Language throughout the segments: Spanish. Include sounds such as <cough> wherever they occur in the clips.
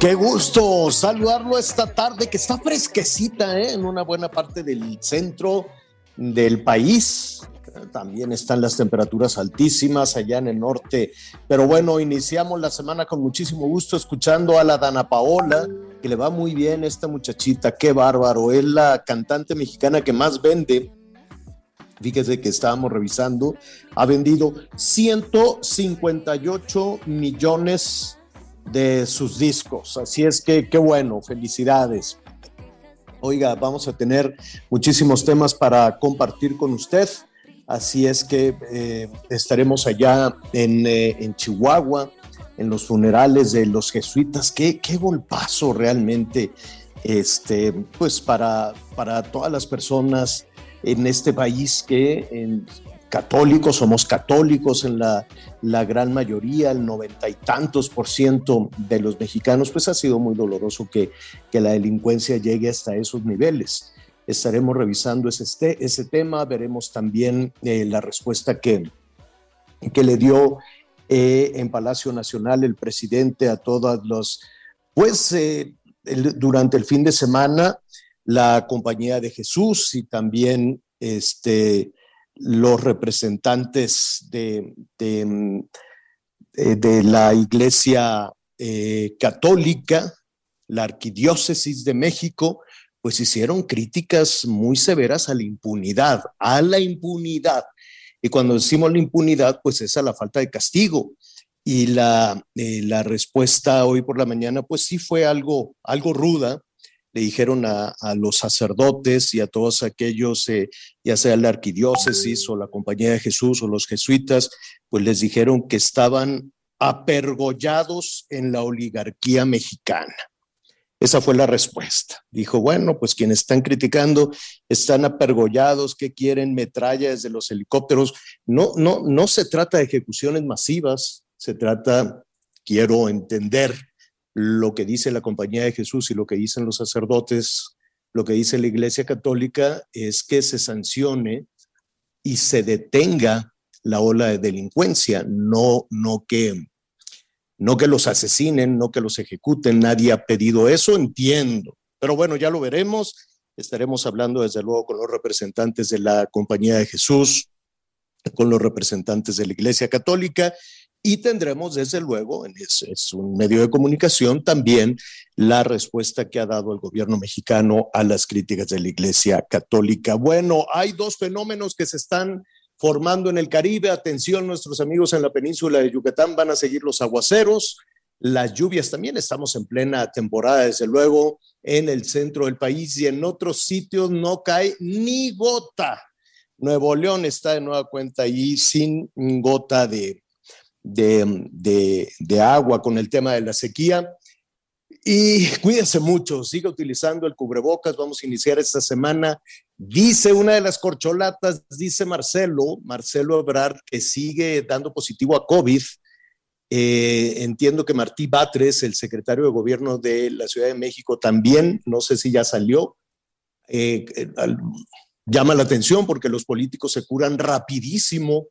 Qué gusto saludarlo esta tarde que está fresquecita ¿eh? en una buena parte del centro del país. También están las temperaturas altísimas allá en el norte. Pero bueno, iniciamos la semana con muchísimo gusto escuchando a la Dana Paola, que le va muy bien esta muchachita. Qué bárbaro. Es la cantante mexicana que más vende. Fíjese que estábamos revisando. Ha vendido 158 millones de sus discos. Así es que qué bueno, felicidades. Oiga, vamos a tener muchísimos temas para compartir con usted. Así es que eh, estaremos allá en, eh, en, Chihuahua, en los funerales de los jesuitas. Qué, qué golpazo realmente, este, pues para, para todas las personas en este país que en, católicos, somos católicos en la, la, gran mayoría, el noventa y tantos por ciento de los mexicanos, pues ha sido muy doloroso que, que la delincuencia llegue hasta esos niveles. Estaremos revisando ese, este, ese tema, veremos también eh, la respuesta que, que le dio eh, en Palacio Nacional el presidente a todas los, pues eh, durante el fin de semana, la Compañía de Jesús y también este, los representantes de, de, de la Iglesia eh, Católica, la Arquidiócesis de México, pues hicieron críticas muy severas a la impunidad, a la impunidad. Y cuando decimos la impunidad, pues es a la falta de castigo. Y la, eh, la respuesta hoy por la mañana, pues sí fue algo, algo ruda, le dijeron a, los sacerdotes y a todos aquellos, eh, ya sea la arquidiócesis o la Compañía de Jesús o los jesuitas, pues les dijeron que estaban apergollados en la oligarquía mexicana. Esa fue la respuesta. Dijo, bueno, pues quienes están criticando están apergollados, que quieren metralla desde los helicópteros. No, no, no se trata de ejecuciones masivas, se trata, quiero entender, lo que dice la Compañía de Jesús y lo que dicen los sacerdotes, lo que dice la Iglesia Católica es que se sancione y se detenga la ola de delincuencia, no, no, que, no que los asesinen, no que los ejecuten, nadie ha pedido eso, entiendo. Pero bueno, ya lo veremos, estaremos hablando desde luego con los representantes de la Compañía de Jesús, con los representantes de la Iglesia Católica y tendremos, desde luego, es, un medio de comunicación, también la respuesta que ha dado el gobierno mexicano a las críticas de la Iglesia Católica. Bueno, hay dos fenómenos que se están formando en el Caribe. Atención, nuestros amigos en la península de Yucatán van a seguir los aguaceros. Las lluvias también estamos en plena temporada, desde luego, en el centro del país y en otros sitios no cae ni gota. Nuevo León está de nueva cuenta ahí sin gota de, de, de, de, agua con el tema de la sequía. Y cuídense mucho, siga utilizando el cubrebocas, vamos a iniciar esta semana. Dice una de las corcholatas, dice Marcelo, Marcelo Ebrard, que sigue dando positivo a COVID. Eh, entiendo que Martí Batres, el secretario de gobierno de la Ciudad de México, también, no sé si ya salió, eh, llama la atención porque los políticos se curan rapidísimo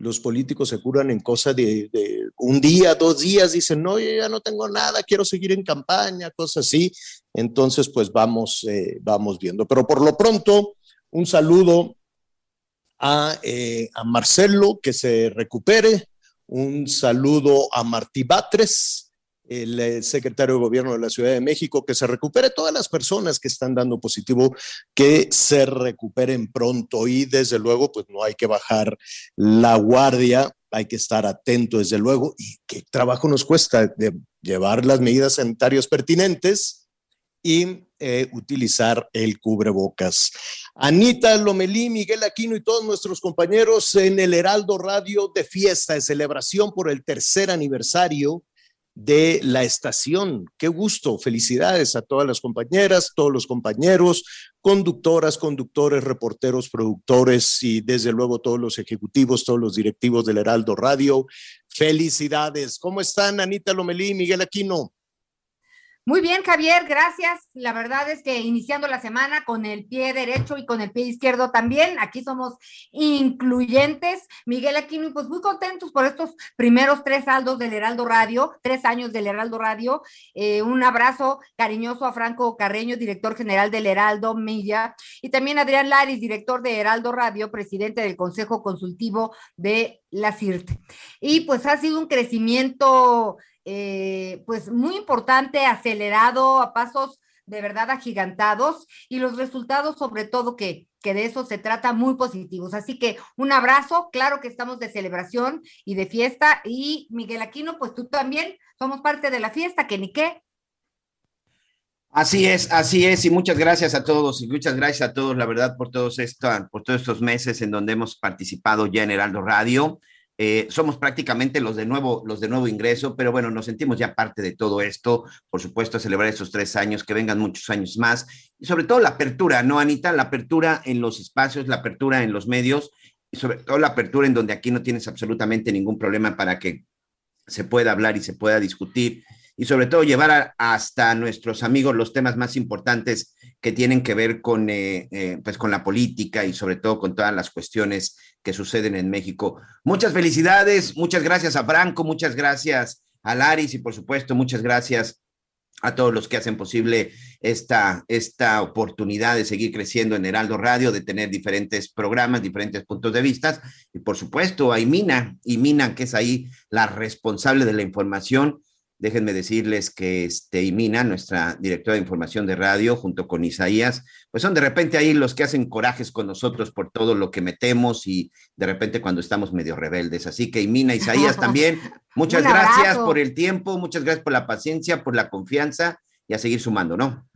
los políticos se curan en cosa de, un día, dos días, dicen, no, yo ya no tengo nada, quiero seguir en campaña, cosas así. Entonces, pues vamos, eh, vamos viendo. Pero por lo pronto, un saludo a, eh, a Marcelo, que se recupere, un saludo a Martí Batres, el eh, secretario de gobierno de la Ciudad de México, que se recupere todas las personas que están dando positivo, que se recuperen pronto. Y desde luego, pues no hay que bajar la guardia, hay que estar atento desde luego. Y qué trabajo nos cuesta de llevar las medidas sanitarias pertinentes y eh, utilizar el cubrebocas. Anita Lomelí, Miguel Aquino y todos nuestros compañeros en el Heraldo Radio de fiesta, de celebración por el tercer aniversario de la estación. Qué gusto, felicidades a todas las compañeras, todos los compañeros, conductoras, conductores, reporteros, productores y desde luego todos los ejecutivos, todos los directivos del Heraldo Radio. Felicidades. ¿Cómo están, Anita Lomelí, Miguel Aquino? Muy bien, Javier, gracias. La verdad es que iniciando la semana con el pie derecho y con el pie izquierdo también, aquí somos incluyentes. Miguel Aquino, pues muy contentos por estos primeros tres saldos del Heraldo Radio, tres años del Heraldo Radio. Eh, un abrazo cariñoso a Franco Carreño, director general del Heraldo Milla, y también a Adrián Laris, director de Heraldo Radio, presidente del Consejo Consultivo de la CIRT. Y pues ha sido un crecimiento eh, pues muy importante, acelerado a pasos de verdad agigantados y los resultados sobre todo que, que de eso se trata muy positivos. Así que un abrazo, claro que estamos de celebración y de fiesta y Miguel Aquino, pues tú también somos parte de la fiesta, que ni qué. Así es, así es, y muchas gracias a todos, y muchas gracias a todos, la verdad, por todos, esta, por todos estos meses en donde hemos participado ya en Heraldo Radio. Eh, somos prácticamente los de nuevo, los de nuevo ingreso, pero bueno, nos sentimos ya parte de todo esto. Por supuesto, a celebrar estos tres años, que vengan muchos años más y sobre todo la apertura, ¿no, Anita? La apertura en los espacios, la apertura en los medios y sobre todo la apertura en donde aquí no tienes absolutamente ningún problema para que se pueda hablar y se pueda discutir y sobre todo llevar hasta nuestros amigos los temas más importantes que tienen que ver con, eh, eh, pues con la política y sobre todo con todas las cuestiones que suceden en México. Muchas felicidades, muchas gracias a Franco, muchas gracias a Laris y por supuesto muchas gracias a todos los que hacen posible esta, esta oportunidad de seguir creciendo en Heraldo Radio, de tener diferentes programas, diferentes puntos de vista y por supuesto a Imina, Imina que es ahí la responsable de la información Déjenme decirles que este, Imina, nuestra directora de información de radio, junto con Isaías, pues son de repente ahí los que hacen corajes con nosotros por todo lo que metemos y de repente cuando estamos medio rebeldes. Así que Imina, Isaías también, <laughs> muchas gracias por el tiempo, muchas gracias por la paciencia, por la confianza y a seguir sumando, ¿no?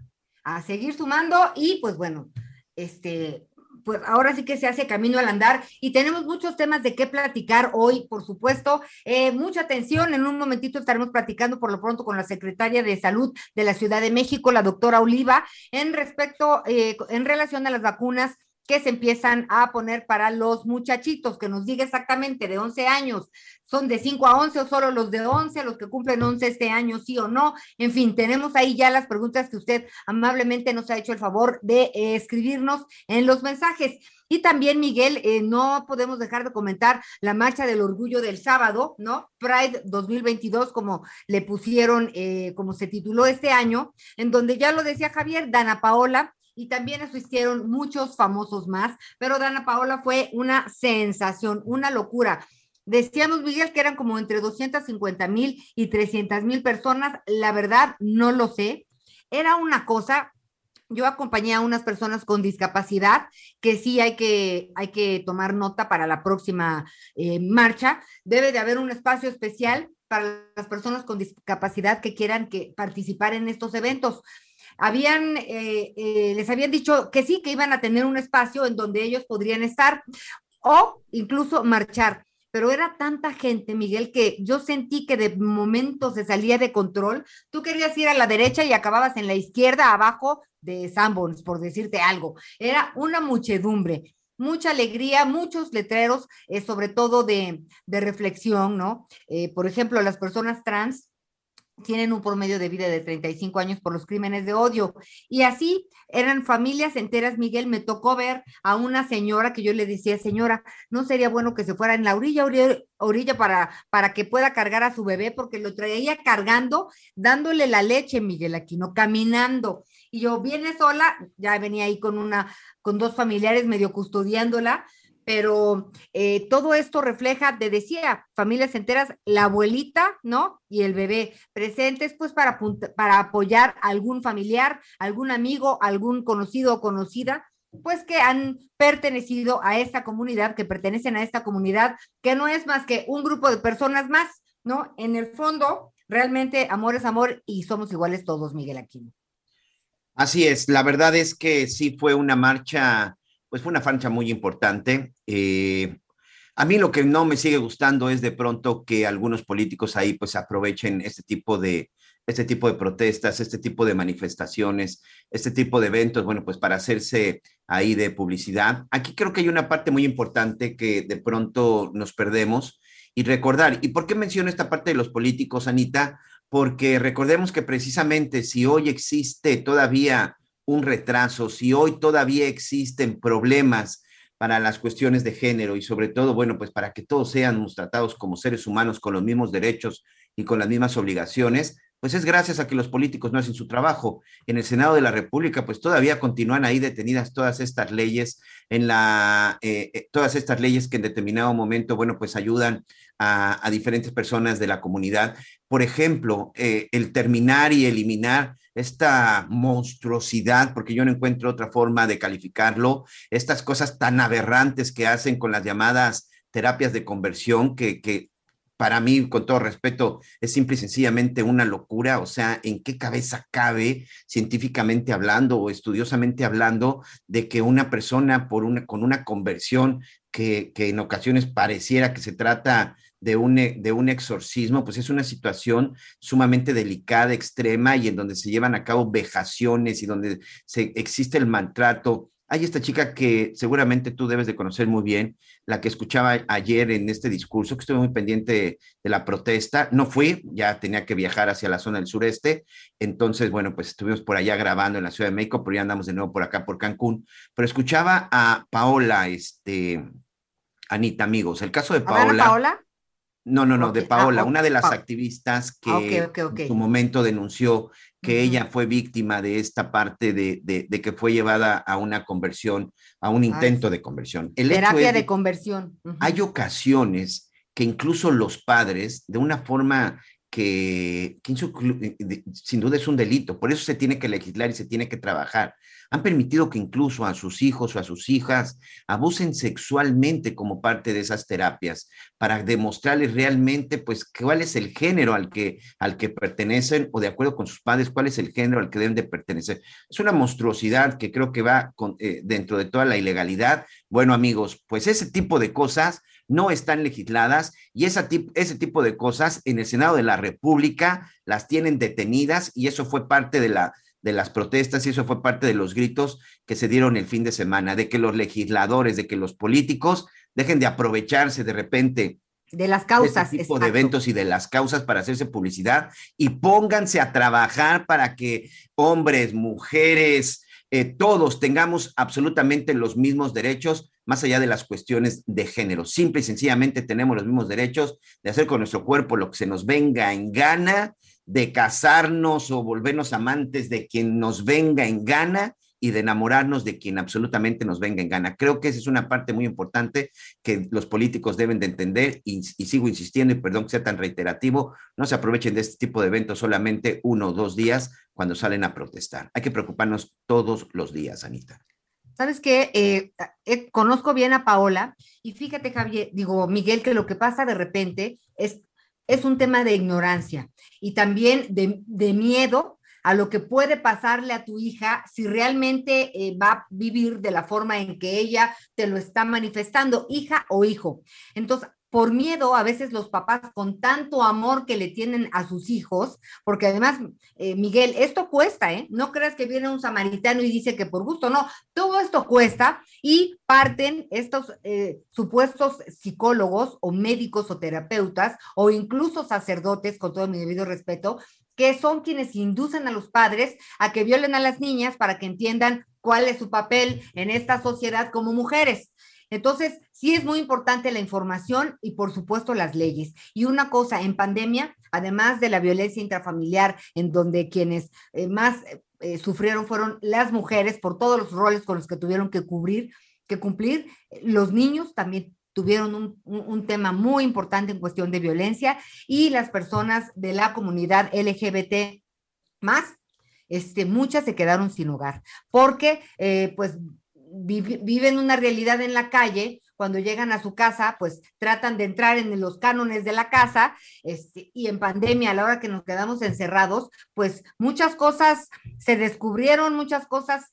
A seguir sumando y pues bueno, este, pues ahora sí que se hace camino al andar y tenemos muchos temas de qué platicar hoy, por supuesto. Eh, mucha atención, en un momentito estaremos platicando por lo pronto con la secretaria de Salud de la Ciudad de México, la doctora Oliva, en respecto, eh, en relación a las vacunas que se empiezan a poner para los muchachitos, que nos diga exactamente de 11 años, son de 5 a 11 o solo los de 11, los que cumplen 11 este año, sí o no. En fin, tenemos ahí ya las preguntas que usted amablemente nos ha hecho el favor de eh, escribirnos en los mensajes. Y también, Miguel, eh, no podemos dejar de comentar la marcha del orgullo del sábado, ¿no? Pride 2022, como le pusieron, eh, como se tituló este año, en donde ya lo decía Javier, Dana Paola y también asistieron muchos famosos más, pero Dana Paola fue una sensación, una locura. Decíamos, Miguel, que eran como entre 250 mil y 300 mil personas. La verdad, no lo sé. Era una cosa, yo acompañé a unas personas con discapacidad que sí hay que, hay que tomar nota para la próxima eh, marcha. Debe de haber un espacio especial para las personas con discapacidad que quieran que participar en estos eventos habían, eh, eh, les habían dicho que sí, que iban a tener un espacio en donde ellos podrían estar o incluso marchar. Pero era tanta gente, Miguel, que yo sentí que de momento se salía de control. Tú querías ir a la derecha y acababas en la izquierda, abajo de Sanborns, por decirte algo. Era una muchedumbre mucha alegría, muchos letreros, eh, sobre todo de, de reflexión, ¿no? por ejemplo, las personas trans tienen un promedio de vida de 35 años por los crímenes de odio. Y así eran familias enteras, Miguel, me tocó ver a una señora que yo le decía, señora, no sería bueno que se fuera en la orilla, orilla, para, para que pueda cargar a su bebé, porque lo traía cargando, dándole la leche, Miguel Aquino, caminando. Y yo viene sola, ya venía ahí con una, con dos familiares medio custodiándola, pero eh, todo esto refleja, te decía, familias enteras, la abuelita, ¿no? Y el bebé presentes, pues para, para apoyar a algún familiar, algún amigo, algún conocido o conocida, pues que han pertenecido a esta comunidad, que pertenecen a esta comunidad, que no es más que un grupo de personas más, ¿no? En el fondo, realmente amor es amor y somos iguales todos, Miguel Aquino. Así es, la verdad es que sí fue una marcha pues fue una fancha muy importante. Eh, a mí lo que no me sigue gustando es de pronto que algunos políticos ahí pues aprovechen este tipo de, este tipo de protestas, este tipo de manifestaciones, este tipo de eventos, bueno, pues para hacerse ahí de publicidad. Aquí creo que hay una parte muy importante que de pronto nos perdemos y recordar. ¿Y por qué menciono esta parte de los políticos, Anita? Porque recordemos que precisamente si hoy existe todavía un retraso, si hoy todavía existen problemas para las cuestiones de género y sobre todo, bueno, pues para que todos sean tratados como seres humanos con los mismos derechos y con las mismas obligaciones, pues es gracias a que los políticos no hacen su trabajo. En el Senado de la República, pues todavía continúan ahí detenidas todas estas leyes, en la, eh, eh, todas estas leyes que en determinado momento, bueno, pues ayudan a, diferentes personas de la comunidad. Por ejemplo, eh, el terminar y eliminar esta monstruosidad, porque yo no encuentro otra forma de calificarlo, estas cosas tan aberrantes que hacen con las llamadas terapias de conversión, que, que para mí, con todo respeto, es simple y sencillamente una locura. O sea, ¿en qué cabeza cabe, científicamente hablando o estudiosamente hablando, de que una persona por una, con una conversión que, que en ocasiones pareciera que se trata de un, de un exorcismo, pues es una situación sumamente delicada, extrema y en donde se llevan a cabo vejaciones y donde se, existe el maltrato hay esta chica que seguramente tú debes de conocer muy bien, la que escuchaba ayer en este discurso, que estuve muy pendiente de la protesta. No fui, ya tenía que viajar hacia la zona del sureste. Entonces, bueno, pues estuvimos por allá grabando en la Ciudad de México, pero ya andamos de nuevo por acá, por Cancún. Pero escuchaba a Paola, este, Anita, amigos. El caso de Paola. Paola? No, no, no, de Paola, ah, una de las activistas que en su momento denunció que ella fue víctima de esta parte de, de, que fue llevada a una conversión, a un intento de conversión. El Terapia de, conversión. Hay ocasiones que incluso los padres, de una forma que, sin duda es un delito, por eso se tiene que legislar y se tiene que trabajar, han permitido que incluso a sus hijos o a sus hijas abusen sexualmente como parte de esas terapias para demostrarles realmente pues cuál es el género al que, al que pertenecen o de acuerdo con sus padres cuál es el género al que deben de pertenecer. Es una monstruosidad que creo que va eh, dentro de toda la ilegalidad. Bueno amigos, pues ese tipo de cosas no están legisladas y ese tipo de cosas en el Senado de la República las tienen detenidas y eso fue parte de la de las protestas y eso fue parte de los gritos que se dieron el fin de semana, de que los legisladores, de que los políticos dejen de aprovecharse de repente de las causas. De este tipo de eventos y de las causas para hacerse publicidad y pónganse a trabajar para que hombres, mujeres, eh, todos tengamos absolutamente los mismos derechos, más allá de las cuestiones de género. Simple y sencillamente tenemos los mismos derechos de hacer con nuestro cuerpo lo que se nos venga en gana de casarnos o volvernos amantes de quien nos venga en gana y de enamorarnos de quien absolutamente nos venga en gana. Creo que esa es una parte muy importante que los políticos deben de entender y, sigo insistiendo y perdón que sea tan reiterativo, no se aprovechen de este tipo de eventos solamente uno o dos días cuando salen a protestar. Hay que preocuparnos todos los días, Anita. ¿Sabes qué? Eh, eh, conozco bien a Paola y fíjate, Javier, digo, Miguel, que lo que pasa de repente es es un tema de ignorancia y también de, miedo a lo que puede pasarle a tu hija si realmente eh, va a vivir de la forma en que ella te lo está manifestando, hija o hijo. Entonces, por miedo, a veces los papás con tanto amor que le tienen a sus hijos, porque además, eh, Miguel, esto cuesta, ¿eh? No creas que viene un samaritano y dice que por gusto, no, todo esto cuesta y parten estos eh, supuestos psicólogos o médicos o terapeutas o incluso sacerdotes, con todo mi debido respeto, que son quienes inducen a los padres a que violen a las niñas para que entiendan cuál es su papel en esta sociedad como mujeres. Entonces, sí es muy importante la información y por supuesto las leyes. Y una cosa, en pandemia, además de la violencia intrafamiliar, en donde quienes eh, más eh, sufrieron fueron las mujeres por todos los roles con los que tuvieron que cubrir, que cumplir, los niños también tuvieron un, tema muy importante en cuestión de violencia y las personas de la comunidad LGBT más, este, muchas se quedaron sin hogar porque eh, pues viven una realidad en la calle, cuando llegan a su casa, pues tratan de entrar en los cánones de la casa, este, y en pandemia, a la hora que nos quedamos encerrados, pues muchas cosas se descubrieron, muchas cosas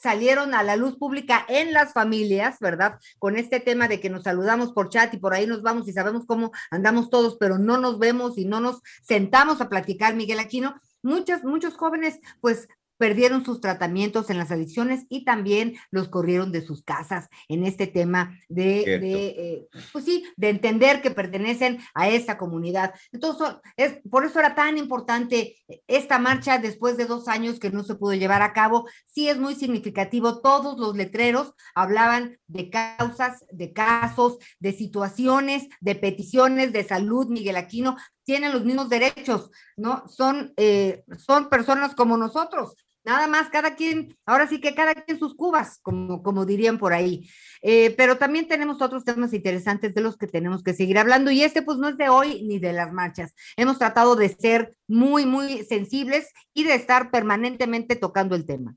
salieron a la luz pública en las familias, ¿verdad? Con este tema de que nos saludamos por chat y por ahí nos vamos y sabemos cómo andamos todos, pero no nos vemos y no nos sentamos a platicar, Miguel Aquino. Muchos, muchos jóvenes, pues perdieron sus tratamientos en las adicciones y también los corrieron de sus casas en este tema de, de eh, pues sí, de entender que pertenecen a esta comunidad. Entonces, es, por eso era tan importante esta marcha después de dos años que no se pudo llevar a cabo. Sí es muy significativo, todos los letreros hablaban de causas, de casos, de situaciones, de peticiones de salud, Miguel Aquino, tienen los mismos derechos, ¿no? Son, eh, son personas como nosotros, Nada más, cada quien, ahora sí que cada quien sus cubas, como, como dirían por ahí. Eh, pero también tenemos otros temas interesantes de los que tenemos que seguir hablando y este pues no es de hoy ni de las marchas. Hemos tratado de ser muy, muy sensibles y de estar permanentemente tocando el tema.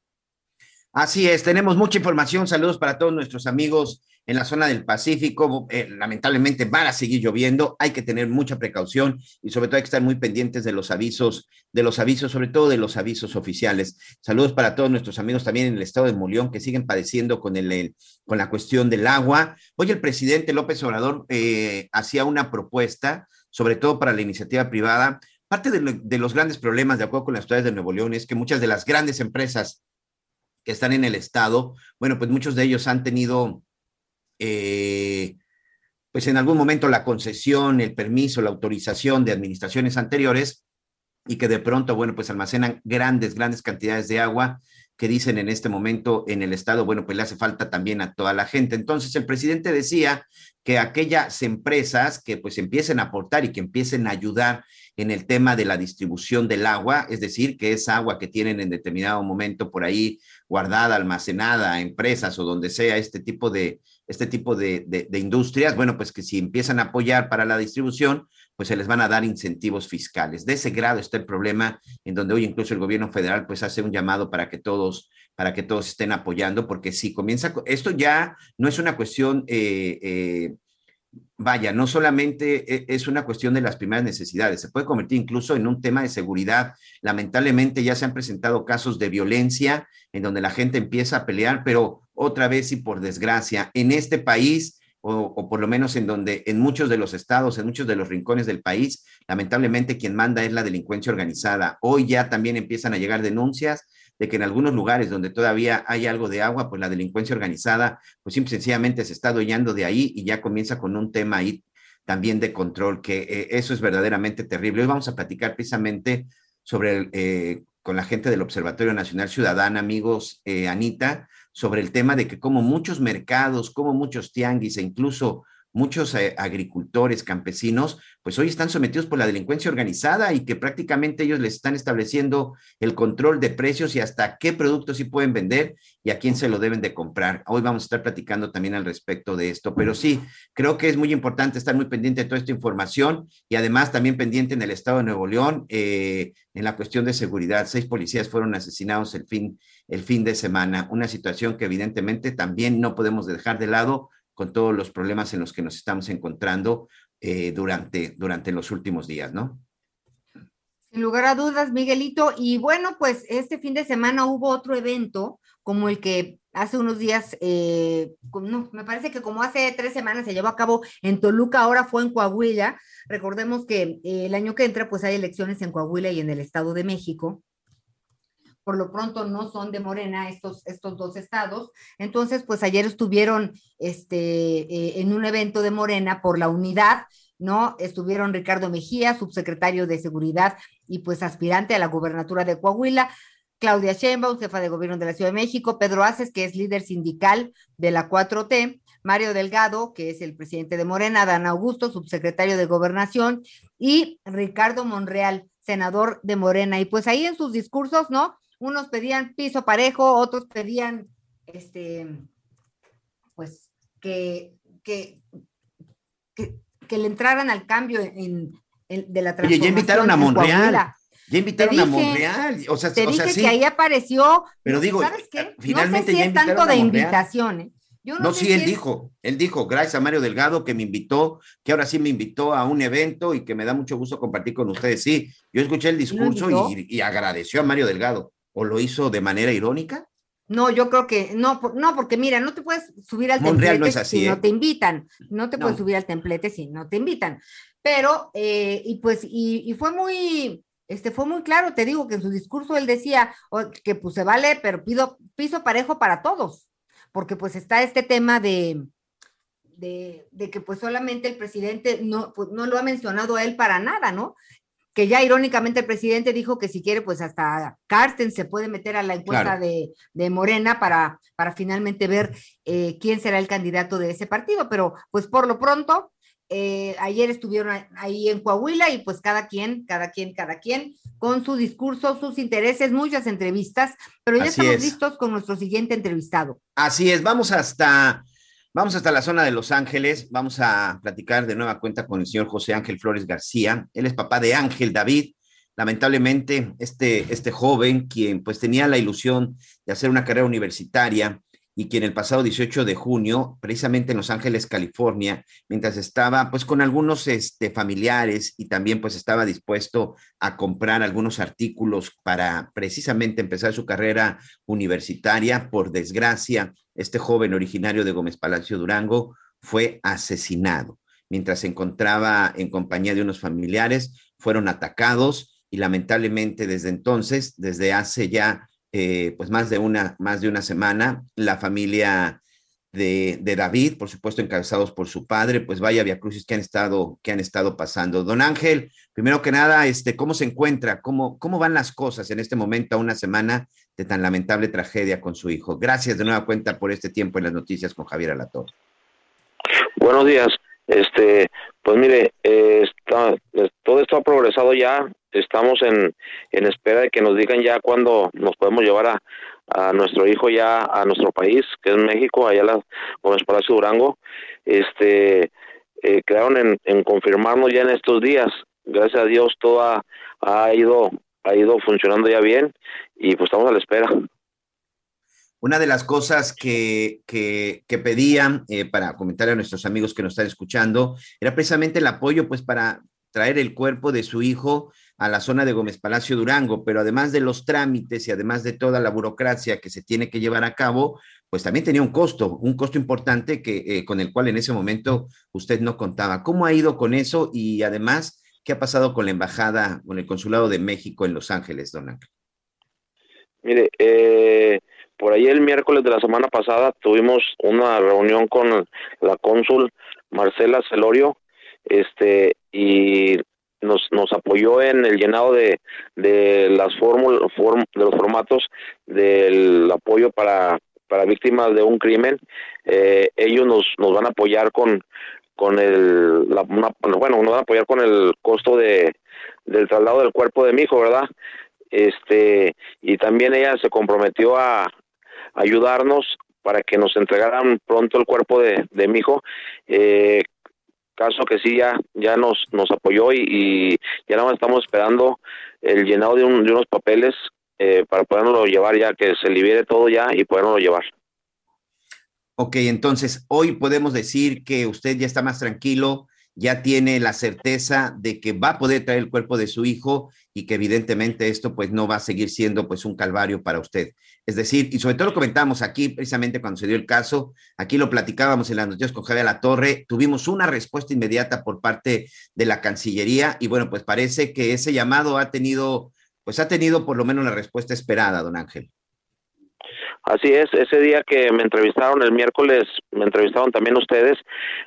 Así es, tenemos mucha información. Saludos para todos nuestros amigos en la zona del Pacífico. Eh, lamentablemente van a seguir lloviendo, hay que tener mucha precaución y sobre todo hay que estar muy pendientes de los avisos, de los avisos, sobre todo de los avisos oficiales. Saludos para todos nuestros amigos también en el estado de Molión que siguen padeciendo con, el, con la cuestión del agua. Hoy el presidente López Obrador eh, hacía una propuesta, sobre todo para la iniciativa privada. Parte de, de los grandes problemas, de acuerdo con las ciudades de Nuevo León, es que muchas de las grandes empresas que están en el estado, bueno, pues muchos de ellos han tenido eh, pues en algún momento la concesión, el permiso, la autorización de administraciones anteriores y que de pronto, bueno, pues almacenan grandes, grandes cantidades de agua que dicen en este momento en el Estado, bueno, pues le hace falta también a toda la gente. Entonces, el presidente decía que aquellas empresas que pues empiecen a aportar y que empiecen a ayudar en el tema de la distribución del agua, es decir, que esa agua que tienen en determinado momento por ahí guardada, almacenada, empresas o donde sea este tipo de, este tipo de, de, industrias, bueno, pues que si empiezan a apoyar para la distribución, pues se les van a dar incentivos fiscales. De ese grado está el problema en donde hoy incluso el gobierno federal pues hace un llamado para que todos para que todos estén apoyando, porque si comienza, esto ya no es una cuestión eh, eh, vaya, no solamente e, es una cuestión de las primeras necesidades, se puede convertir incluso en un tema de seguridad. Lamentablemente ya se han presentado casos de violencia en donde la gente empieza a pelear, pero otra vez y por desgracia, en este país, o, o, por lo menos en donde en muchos de los estados, en muchos de los rincones del país, lamentablemente quien manda es la delincuencia organizada. Hoy ya también empiezan a llegar denuncias de que en algunos lugares donde todavía hay algo de agua, pues la delincuencia organizada, pues simple sencillamente se está adueñando de ahí y ya comienza con un tema ahí también de control, que eh, eso es verdaderamente terrible. Hoy vamos a platicar precisamente sobre, el, eh, con la gente del Observatorio Nacional Ciudadana, amigos, eh, Anita, sobre el tema de que como muchos mercados, como muchos tianguis e incluso muchos eh, agricultores, campesinos, pues hoy están sometidos por la delincuencia organizada y que prácticamente ellos les están estableciendo el control de precios y hasta qué productos sí pueden vender y a quién se lo deben de comprar. Hoy vamos a estar platicando también al respecto de esto, pero sí, creo que es muy importante estar muy pendiente de toda esta información y además también pendiente en el estado de Nuevo León eh, en la cuestión de seguridad. Seis policías fueron asesinados el fin, el fin de semana, una situación que evidentemente también no podemos dejar de lado con todos los problemas en los que nos estamos encontrando eh, durante, durante los últimos días, ¿no? Sin lugar a dudas, Miguelito. Y bueno, pues este fin de semana hubo otro evento como el que hace unos días, eh, no, me parece que como hace tres semanas se llevó a cabo en Toluca, ahora fue en Coahuila. Recordemos que eh, el año que entra, pues hay elecciones en Coahuila y en el Estado de México por lo pronto no son de Morena estos, estos dos estados. Entonces, pues ayer estuvieron este, eh, en un evento de Morena por la unidad ¿no? Estuvieron Ricardo Mejía, subsecretario de Seguridad y pues aspirante a la gubernatura de Coahuila, Claudia Sheinbaum, jefa de gobierno de la Ciudad de México, Pedro Aces, que es líder sindical de la 4T, Mario Delgado, que es el presidente de Morena, Dan Augusto, subsecretario de Gobernación, y Ricardo Monreal, senador de Morena. Y pues ahí en sus discursos, ¿no? Unos pedían piso parejo, otros pedían, este, pues, que, que, que, que le entraran al cambio en, en- de la Oye, transformación. ya invitaron a Monreal. Ya invitaron a dije- Monreal. O sea, Te o sea, dije sí. que ahí apareció. Pero digo, ¿sabes qué? finalmente no sé si es tanto de invitación. ¿eh? Yo no, No, sé sí, si él es- dijo, él dijo, gracias a Mario Delgado que me invitó, que ahora sí me invitó a un evento y que me da mucho gusto compartir con ustedes. Sí, yo escuché el discurso y agradeció a Mario Delgado. ¿O lo hizo de manera irónica? No, yo creo que no, no, porque mira, no te puedes subir al Monreal templete no es así, si ¿eh? no te invitan, no te No. puedes subir al templete si no te invitan. Pero, eh, y pues, y, y fue muy, este, fue muy claro, te digo que en su discurso él decía o- que pues se vale, pero pido piso parejo para todos, porque pues está este tema de, de, de que pues solamente el presidente no, pues, no lo ha mencionado a él para nada, ¿no? Que ya irónicamente el presidente dijo que si quiere, pues hasta Carsten se puede meter a la encuesta Claro. de, de Morena para, para finalmente ver eh, quién será el candidato de ese partido. Pero pues por lo pronto, eh, ayer estuvieron ahí en Coahuila y pues cada quien, cada quien, cada quien, con su discurso, sus intereses, muchas entrevistas, pero ya Así estamos es. listos con nuestro siguiente entrevistado. Así es, vamos hasta, vamos hasta la zona de Los Ángeles, vamos a platicar de nueva cuenta con el señor José Ángel Flores García. Él es papá de Ángel David. Lamentablemente, este, este joven, quien pues tenía la ilusión de hacer una carrera universitaria y quien el pasado 18 de junio, precisamente en Los Ángeles, California, mientras estaba pues con algunos este, familiares y también pues estaba dispuesto a comprar algunos artículos para precisamente empezar su carrera universitaria, por desgracia, este joven originario de Gómez Palacio Durango fue asesinado. Mientras se encontraba en compañía de unos familiares, fueron atacados y lamentablemente desde entonces, desde hace ya eh, pues más de una, más de una semana, la familia de, de David, por supuesto encabezados por su padre, pues vaya viacrucis que han estado, que han estado pasando. Don Ángel, primero que nada, este, ¿cómo se encuentra? ¿Cómo, ¿Cómo van las cosas en este momento a una semana de tan lamentable tragedia con su hijo? Gracias de nueva cuenta por este tiempo en las noticias con Javier Alatorre. Buenos días. Este, pues mire, eh, está, todo esto ha progresado ya. Estamos en, en espera de que nos digan ya cuándo nos podemos llevar a, a nuestro hijo ya a nuestro país, que es México, allá a la Gómez Palacio Durango. Este, eh, quedaron en, en confirmarnos ya en estos días. Gracias a Dios todo ha, ha ido ha ido funcionando ya bien y pues estamos a la espera. Una de las cosas que, que, que pedían eh, para comentar a nuestros amigos que nos están escuchando era precisamente el apoyo pues para traer el cuerpo de su hijo a la zona de Gómez Palacio Durango, pero además de los trámites y además de toda la burocracia que se tiene que llevar a cabo, pues también tenía un costo, un costo importante que, eh, con el cual en ese momento usted no contaba. ¿Cómo ha ido con eso? Y además, ¿qué ha pasado con la embajada, con el consulado de México en Los Ángeles, don Ángel? Mire, eh, por ahí el miércoles de la semana pasada tuvimos una reunión con la cónsul Marcela Celorio, este, y nos, nos apoyó en el llenado de, de las fórmulas, form- de los formatos del apoyo para, para víctimas de un crimen. Eh, ellos nos, nos van a apoyar con, con el, la, bueno, nos van a apoyar con el costo de, del traslado del cuerpo de mi hijo, ¿verdad? Este, y también ella se comprometió a ayudarnos para que nos entregaran pronto el cuerpo de, de mi hijo. Eh, caso que sí ya ya nos nos apoyó y, y ya nada más estamos esperando el llenado de, un- de unos papeles eh, para podernoslo llevar ya que se libere todo ya y podernoslo llevar. Ok, entonces hoy podemos decir que usted ya está más tranquilo, ya tiene la certeza de que va a poder traer el cuerpo de su hijo y que evidentemente esto pues no va a seguir siendo pues un calvario para usted. Es decir, y sobre todo lo comentamos aquí precisamente cuando se dio el caso, aquí lo platicábamos en las noticias con Javier La Torre, tuvimos una respuesta inmediata por parte de la Cancillería y bueno, pues parece que ese llamado ha tenido pues ha tenido por lo menos la respuesta esperada, don Ángel. Así es, ese día que me entrevistaron el miércoles, me entrevistaron también ustedes,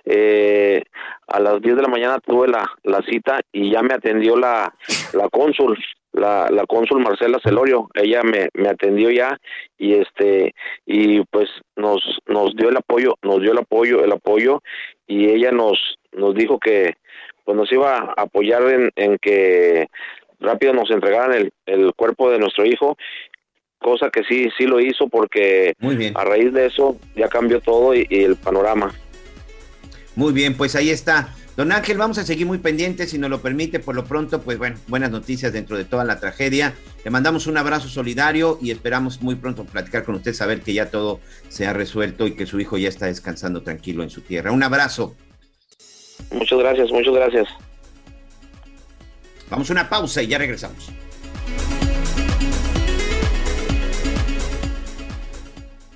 eh, a las 10 de la mañana tuve la, la cita y ya me atendió la, la cónsul, la, la cónsul Marcela Celorio, ella me, me atendió ya y este, y pues nos, nos dio el apoyo, nos dio el apoyo, el apoyo y ella nos, nos dijo que pues nos iba a apoyar en, en que rápido nos entregaran el, el cuerpo de nuestro hijo cosa que sí, sí lo hizo porque Muy bien. a raíz de eso ya cambió todo y, y el panorama. Muy bien, pues ahí está. Don Ángel, vamos a seguir muy pendientes, si nos lo permite, por lo pronto, pues bueno, buenas noticias dentro de toda la tragedia. Le mandamos un abrazo solidario y esperamos muy pronto platicar con usted, saber que ya todo se ha resuelto y que su hijo ya está descansando tranquilo en su tierra. Un abrazo. Muchas gracias, muchas gracias. Vamos a una pausa y ya regresamos.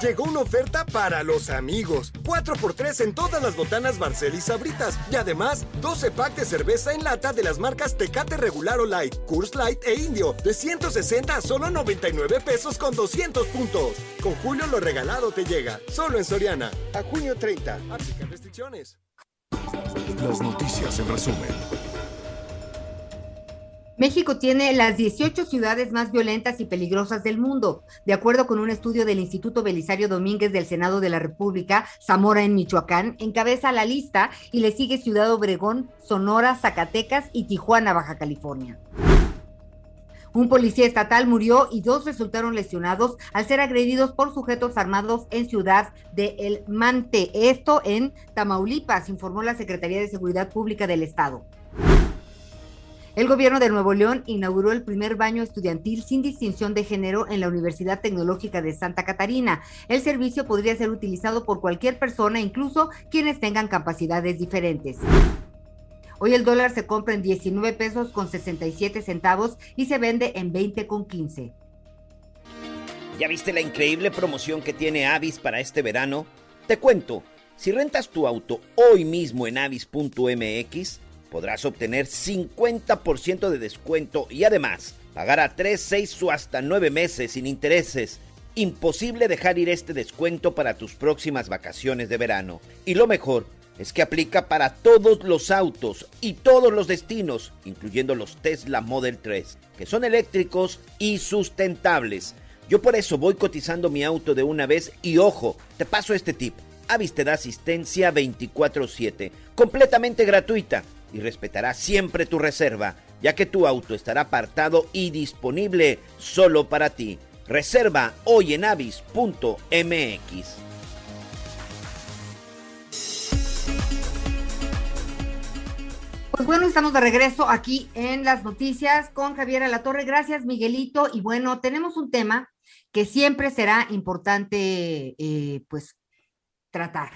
Llegó una oferta para los amigos. 4x3 en todas las botanas Barcel y Sabritas. Y además, 12 pack de cerveza en lata de las marcas Tecate Regular o Light, Coors Light e Indio. De 160 a solo 99 pesos con 200 puntos. Con Julio lo regalado te llega. Solo en Soriana. A junio 30. Aplican restricciones. Las noticias en resumen. México tiene las 18 ciudades más violentas y peligrosas del mundo. De acuerdo con un estudio del Instituto Belisario Domínguez del Senado de la República, Zamora en Michoacán encabeza la lista y le sigue Ciudad Obregón, Sonora, Zacatecas y Tijuana, Baja California. Un policía estatal murió y dos resultaron lesionados al ser agredidos por sujetos armados en Ciudad de El Mante, esto en Tamaulipas, informó la Secretaría de Seguridad Pública del Estado. El gobierno de Nuevo León inauguró el primer baño estudiantil sin distinción de género en la Universidad Tecnológica de Santa Catarina. El servicio podría ser utilizado por cualquier persona, incluso quienes tengan capacidades diferentes. Hoy el dólar se compra en 19 pesos con 67 centavos y se vende en 20 con 15. ¿Ya viste la increíble promoción que tiene Avis para este verano? Te cuento, si rentas tu auto hoy mismo en avis.mx, podrás obtener 50% de descuento y además pagar a 3, 6 o hasta 9 meses sin intereses. Imposible dejar ir este descuento para tus próximas vacaciones de verano. Y lo mejor es que aplica para todos los autos y todos los destinos, incluyendo los Tesla Model 3, que son eléctricos y sustentables. Yo por eso voy cotizando mi auto de una vez y ojo, te paso este tip. Avis te da asistencia 24/7, completamente gratuita y respetará siempre tu reserva, ya que tu auto estará apartado y disponible solo para ti. Reserva hoy en avis.mx. Pues bueno, estamos de regreso aquí en las noticias con Javier Alatorre. Gracias, Miguelito. Y bueno, tenemos un tema que siempre será importante, eh, pues, tratar.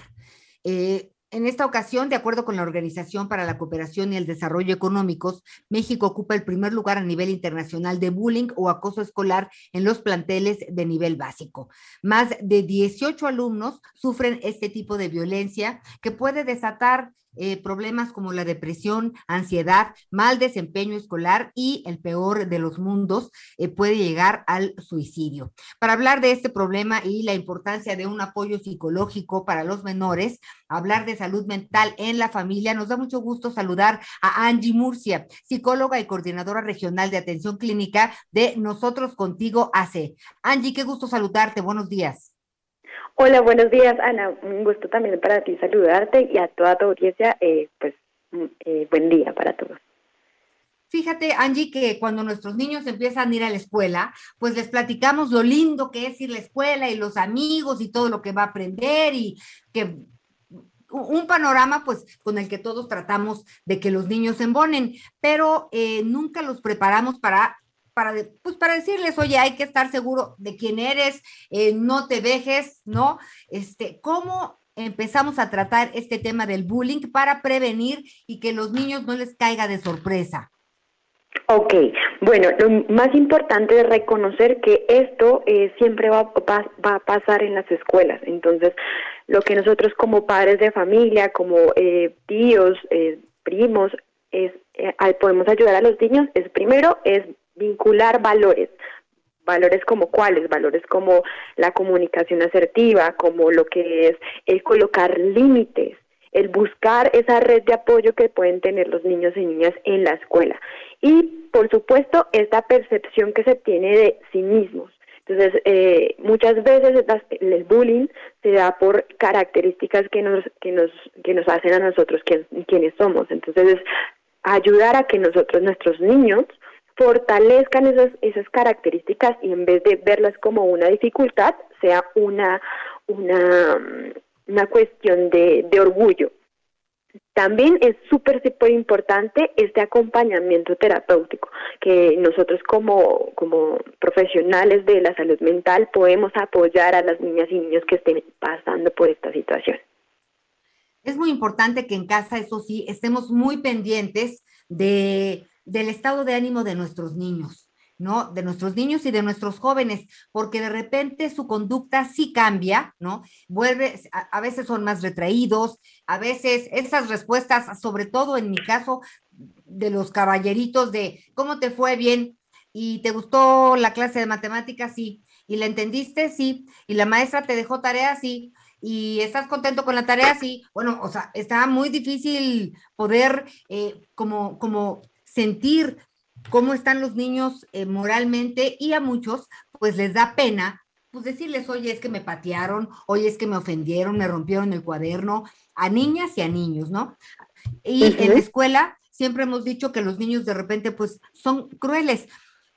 Eh, en esta ocasión, de acuerdo con la Organización para la Cooperación y el Desarrollo Económicos, México ocupa el primer lugar a nivel internacional de bullying o acoso escolar en los planteles de nivel básico. Más de 18 alumnos sufren este tipo de violencia que puede desatar eh, problemas como la depresión, ansiedad, mal desempeño escolar y el peor de los mundos eh, puede llegar al suicidio. Para hablar de este problema y la importancia de un apoyo psicológico para los menores, hablar de salud mental en la familia, nos da mucho gusto saludar a Angie Murcia, psicóloga y coordinadora regional de atención clínica de Nosotros Contigo AC. Angie, qué gusto saludarte. Buenos días. Hola, buenos días, Ana. Un gusto también para ti saludarte y a toda tu audiencia, eh, pues eh, buen día para todos. Fíjate, Angie, que cuando nuestros niños empiezan a ir a la escuela, pues les platicamos lo lindo que es ir a la escuela y los amigos y todo lo que va a aprender y que un panorama pues con el que todos tratamos de que los niños se embonen, pero eh, nunca los preparamos para para, pues para decirles, oye, hay que estar seguro de quién eres, eh, no te dejes, ¿no? Este, ¿cómo empezamos a tratar este tema del bullying para prevenir y que los niños no les caiga de sorpresa? Ok, bueno, lo más importante es reconocer que esto eh, siempre va, va, va, a pasar en las escuelas. Entonces, lo que nosotros como padres de familia, como eh, tíos, eh, primos, es, eh, podemos ayudar a los niños es primero es vincular valores, valores como cuáles, valores como la comunicación asertiva, como lo que es el colocar límites, el buscar esa red de apoyo que pueden tener los niños y niñas en la escuela. Y, por supuesto, esta percepción que se tiene de sí mismos. Entonces, eh, muchas veces el bullying se da por características que nos, que nos, que nos hacen a nosotros quienes somos. Entonces, ayudar a que nosotros, nuestros niños, fortalezcan esas, esas características y en vez de verlas como una dificultad, sea una, una, una cuestión de, de orgullo. También es súper, súper importante este acompañamiento terapéutico, que nosotros como, como profesionales de la salud mental podemos apoyar a las niñas y niños que estén pasando por esta situación. Es muy importante que en casa, eso sí, estemos muy pendientes de, del estado de ánimo de nuestros niños. ¿no? De nuestros niños y de nuestros jóvenes, porque de repente su conducta sí cambia, ¿no? Vuelve, a, veces son más retraídos, a veces esas respuestas, sobre todo en mi caso, de los caballeritos de ¿cómo te fue bien? ¿Y te gustó la clase de matemáticas? Sí. ¿Y la entendiste? Sí. ¿Y la maestra te dejó tarea? Sí y estás contento con la tarea, sí, bueno, o sea, está muy difícil poder eh, como, como sentir cómo están los niños eh, moralmente y a muchos pues les da pena pues decirles, oye, es que me patearon, oye, es que me ofendieron, me rompieron el cuaderno, a niñas y a niños, ¿no? Y uh -huh. en la escuela siempre hemos dicho que los niños de repente pues son crueles.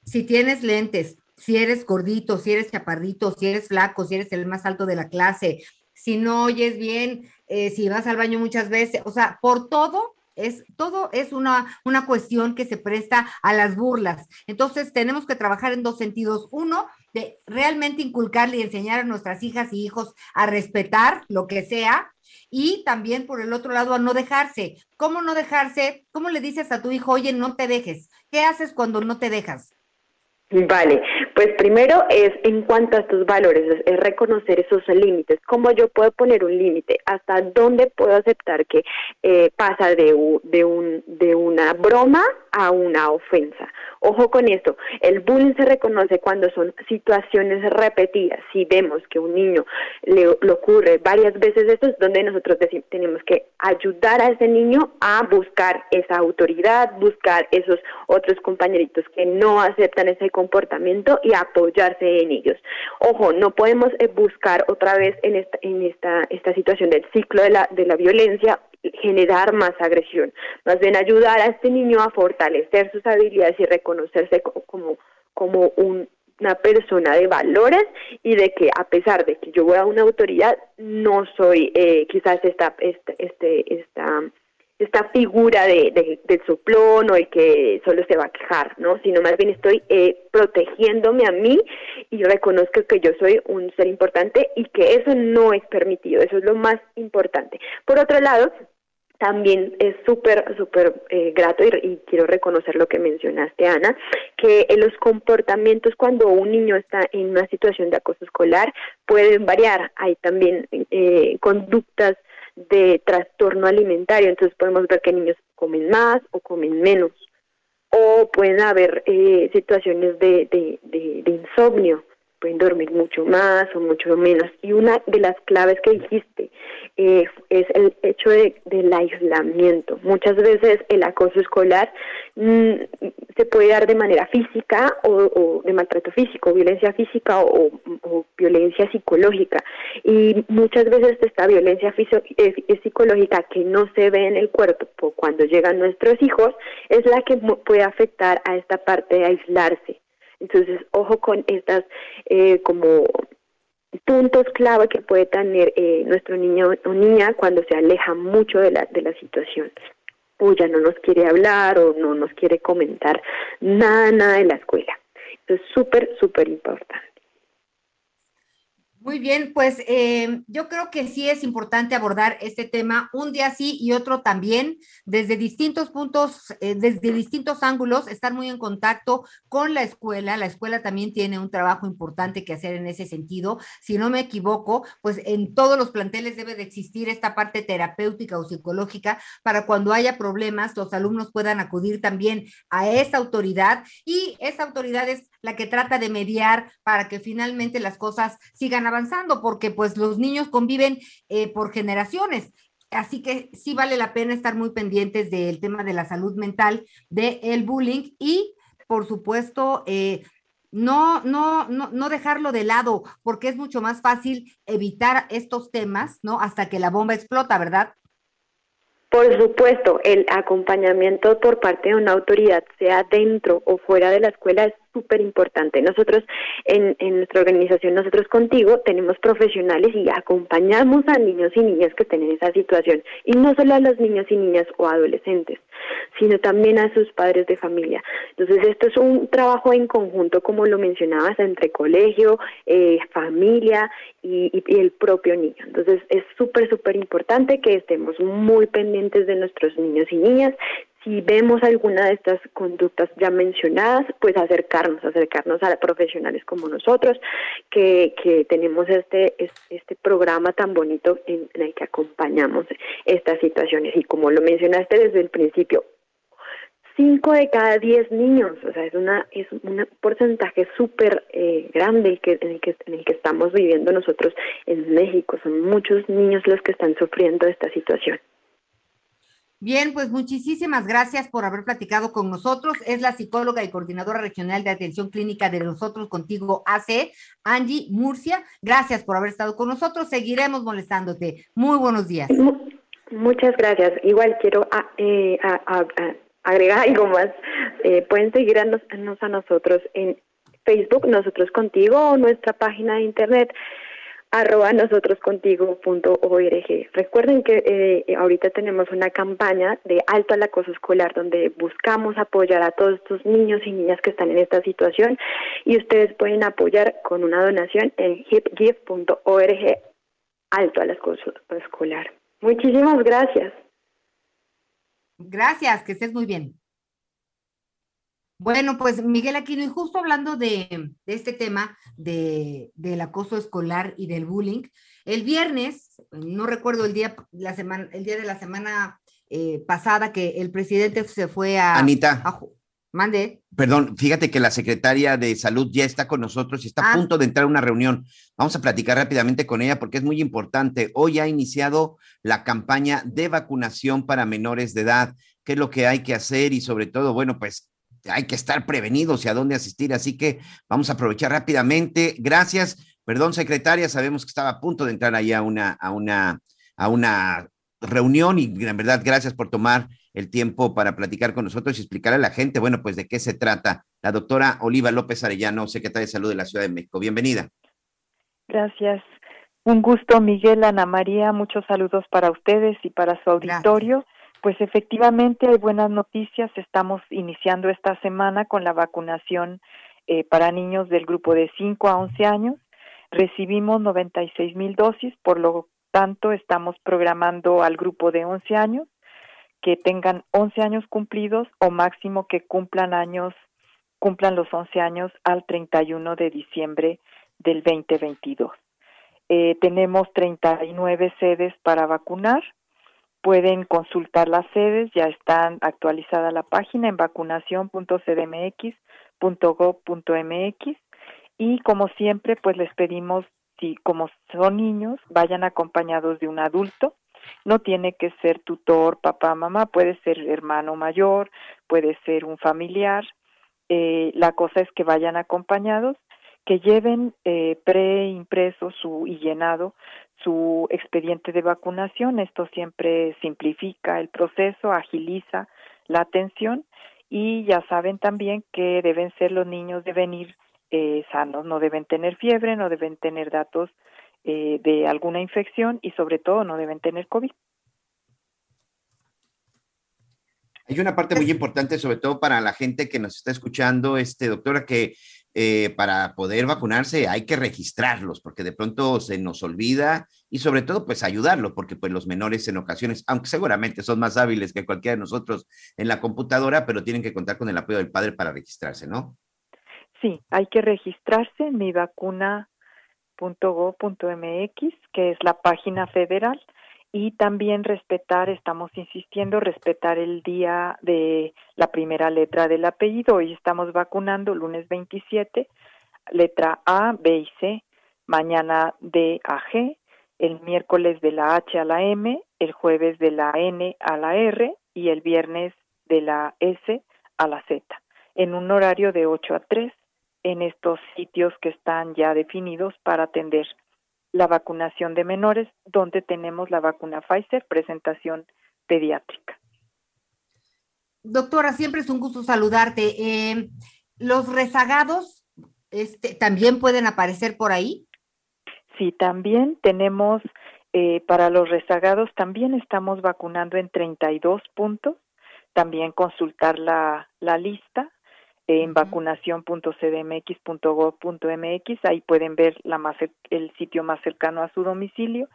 Si tienes lentes, si eres gordito, si eres chaparrito, si eres flaco, si eres el más alto de la clase, si no oyes bien, eh, si vas al baño muchas veces, o sea, por todo es todo es una, una cuestión que se presta a las burlas. Entonces tenemos que trabajar en dos sentidos. Uno, de realmente inculcarle y enseñar a nuestras hijas y hijos a respetar lo que sea. Y también por el otro lado a no dejarse. ¿Cómo no dejarse? ¿Cómo le dices a tu hijo, oye, no te dejes? ¿Qué haces cuando no te dejas? Vale, pues primero es en cuanto a estos valores, es, reconocer esos límites. ¿Cómo yo puedo poner un límite? ¿Hasta dónde puedo aceptar que eh, pasa de, un, de una broma a una ofensa? Ojo con esto, el bullying se reconoce cuando son situaciones repetidas. Si vemos que un niño le, ocurre varias veces esto, es donde nosotros tenemos que ayudar a ese niño a buscar esa autoridad, buscar esos otros compañeritos que no aceptan ese comportamiento y apoyarse en ellos. Ojo, no podemos eh, buscar otra vez en esta, en esta, esta situación del ciclo de la, de la violencia generar más agresión, más bien ayudar a este niño a fortalecer sus habilidades y reconocerse como, como, un, una persona de valores y de que a pesar de que yo voy a una autoridad, no soy eh, quizás esta, esta, este, esta, esta figura de, de, del soplón o el que solo se va a quejar, ¿no? Sino más bien estoy eh, protegiéndome a mí y reconozco que yo soy un ser importante y que eso no es permitido, eso es lo más importante. Por otro lado, también es súper, súper eh, grato y, quiero reconocer lo que mencionaste, Ana, que los comportamientos cuando un niño está en una situación de acoso escolar pueden variar. Hay también eh, conductas de trastorno alimentario, entonces podemos ver que niños comen más o comen menos, o pueden haber eh, situaciones de, de, de, de insomnio, pueden dormir mucho más o mucho menos. Y una de las claves que dijiste eh, es el hecho de, del aislamiento. Muchas veces el acoso escolar mmm, se puede dar de manera física o, de maltrato físico, violencia física o, violencia psicológica. Y muchas veces esta violencia eh, psicológica que no se ve en el cuerpo cuando llegan nuestros hijos es la que puede afectar a esta parte de aislarse. Entonces, ojo con estas eh, como puntos clave que puede tener eh, nuestro niño o niña cuando se aleja mucho de la, de la situación. O ya no nos quiere hablar o no nos quiere comentar nada, nada de la escuela. Eso es súper, súper importante. Muy bien, pues eh, yo creo que sí es importante abordar este tema un día sí y otro también, desde distintos puntos, eh, desde distintos ángulos, estar muy en contacto con la escuela. La escuela también tiene un trabajo importante que hacer en ese sentido. Si no me equivoco, pues en todos los planteles debe de existir esta parte terapéutica o psicológica para cuando haya problemas, los alumnos puedan acudir también a esa autoridad y esa autoridad es la que trata de mediar para que finalmente las cosas sigan avanzando, porque pues los niños conviven eh, por generaciones. Así que sí vale la pena estar muy pendientes del tema de la salud mental, del el bullying y, por supuesto, eh, no, no, no, no dejarlo de lado, porque es mucho más fácil evitar estos temas, ¿no? Hasta que la bomba explota, ¿verdad? Por supuesto, el acompañamiento por parte de una autoridad, sea dentro o fuera de la escuela, es súper importante. Nosotros en, nuestra organización, nosotros contigo, tenemos profesionales y acompañamos a niños y niñas que estén en esa situación. Y no solo a los niños y niñas o adolescentes, sino también a sus padres de familia. Entonces, esto es un trabajo en conjunto, como lo mencionabas, entre colegio, eh, familia y, y el propio niño. Entonces, es súper, súper importante que estemos muy pendientes de nuestros niños y niñas, si vemos alguna de estas conductas ya mencionadas, pues acercarnos, acercarnos a profesionales como nosotros, que, que tenemos este, este programa tan bonito en, el que acompañamos estas situaciones. Y como lo mencionaste desde el principio, cinco de cada diez niños, o sea, es una es un porcentaje súper eh, grande que, en, el que, en el que estamos viviendo nosotros en México. Son muchos niños los que están sufriendo esta situación. Bien, pues muchísimas gracias por haber platicado con nosotros. Es la psicóloga y coordinadora regional de atención clínica de Nosotros Contigo AC, Angie Murcia. Gracias por haber estado con nosotros. Seguiremos molestándote. Muy buenos días. Muchas gracias. Igual quiero a, eh, a, a, agregar algo más. Eh, pueden seguirnos a nosotros en Facebook, Nosotros Contigo, o nuestra página de internet arroba nosotros-contigo.org. Recuerden que eh, ahorita tenemos una campaña de alto al acoso escolar donde buscamos apoyar a todos estos niños y niñas que están en esta situación y ustedes pueden apoyar con una donación en hipgive.org alto al acoso escolar. Muchísimas gracias. Gracias, que estés muy bien. Bueno, pues Miguel Aquino, y justo hablando de, de este tema de, del acoso escolar y del bullying, el viernes, no recuerdo el día, la semana, el día de la semana eh, pasada que el presidente se fue a... Anita. a, mande. Perdón, fíjate que la secretaria de salud ya está con nosotros y está ah. a punto de entrar a una reunión. Vamos a platicar rápidamente con ella porque es muy importante. Hoy ha iniciado la campaña de vacunación para menores de edad. ¿Qué es lo que hay que hacer? Y sobre todo, bueno, pues hay que estar prevenidos y a dónde asistir. Así que vamos a aprovechar rápidamente. Gracias. Perdón, secretaria, sabemos que estaba a punto de entrar ahí a una, a una, a una reunión y en verdad gracias por tomar el tiempo para platicar con nosotros y explicar a la gente, bueno, pues de qué se trata. La doctora Oliva López Arellano, secretaria de Salud de la Ciudad de México. Bienvenida. Gracias. Un gusto, Miguel, Ana María. Muchos saludos para ustedes y para su auditorio. Gracias. Pues efectivamente hay buenas noticias. Estamos iniciando esta semana con la vacunación eh, para niños del grupo de 5 a 11 años. Recibimos 96 mil dosis, por lo tanto estamos programando al grupo de 11 años que tengan 11 años cumplidos o máximo que cumplan años cumplan los 11 años al 31 de diciembre del 2022. Eh, tenemos 39 sedes para vacunar pueden consultar las sedes, ya están actualizada la página en vacunación.cdmx.gov.mx y como siempre pues les pedimos si como son niños vayan acompañados de un adulto no tiene que ser tutor, papá, mamá, puede ser hermano mayor, puede ser un familiar. Eh, la cosa es que vayan acompañados, que lleven eh, preimpreso su y llenado su expediente de vacunación. Esto siempre simplifica el proceso, agiliza la atención y ya saben también que deben ser los niños, deben ir eh, sanos, no deben tener fiebre, no deben tener datos eh, de alguna infección y sobre todo no deben tener COVID. Hay una parte muy importante, sobre todo para la gente que nos está escuchando, este doctora, que eh, para poder vacunarse hay que registrarlos, porque de pronto se nos olvida y sobre todo pues ayudarlos, porque pues los menores en ocasiones, aunque seguramente son más hábiles que cualquiera de nosotros en la computadora, pero tienen que contar con el apoyo del padre para registrarse, ¿no? Sí, hay que registrarse en mivacuna.go.mx, que es la página federal, y también respetar, estamos insistiendo, respetar el día de la primera letra del apellido. Hoy estamos vacunando lunes 27, letra A, B y C, mañana D a G, el miércoles de la H a la M, el jueves de la N a la R y el viernes de la S a la Z, en un horario de 8 a 3 en estos sitios que están ya definidos para atender la vacunación de menores, donde tenemos la vacuna Pfizer, presentación pediátrica. Doctora, siempre es un gusto saludarte. Eh, ¿Los rezagados este, también pueden aparecer por ahí? Sí, también tenemos, eh, para los rezagados, también estamos vacunando en 32 puntos. También consultar la, la lista en vacunación.cdmx.gov.mx, ahí pueden ver la más, el sitio más cercano a su domicilio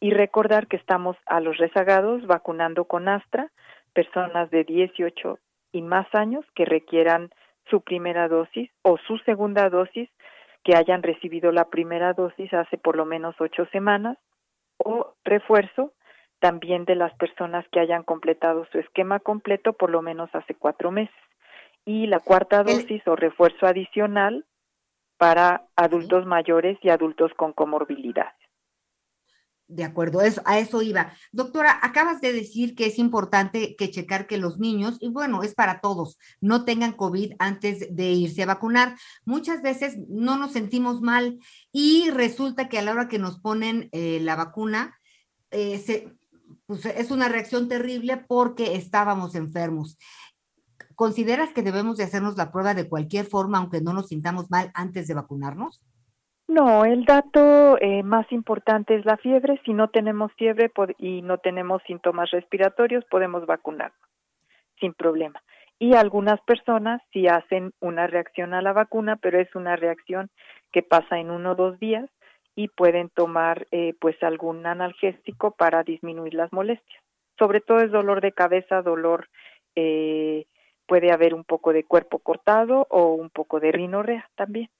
y recordar que estamos a los rezagados vacunando con Astra, personas de 18 y más años que requieran su primera dosis o su segunda dosis que hayan recibido la primera dosis hace por lo menos ocho semanas o refuerzo también de las personas que hayan completado su esquema completo por lo menos hace cuatro meses y la cuarta dosis o refuerzo adicional para adultos mayores y adultos con comorbilidades. De acuerdo, eso, a eso iba. Doctora, acabas de decir que es importante que checar que los niños, y bueno, es para todos, no tengan COVID antes de irse a vacunar. Muchas veces no nos sentimos mal y resulta que a la hora que nos ponen eh, la vacuna, eh, se, pues es una reacción terrible porque estábamos enfermos. ¿Consideras que debemos de hacernos la prueba de cualquier forma, aunque no nos sintamos mal antes de vacunarnos? No, el dato eh, más importante es la fiebre. Si no tenemos fiebre y no tenemos síntomas respiratorios, podemos vacunarnos sin problema. Y algunas personas sí hacen una reacción a la vacuna, pero es una reacción que pasa en uno o dos días y pueden tomar eh, pues algún analgésico para disminuir las molestias. Sobre todo es dolor de cabeza, dolor eh, puede haber un poco de cuerpo cortado o un poco de rinorrea también.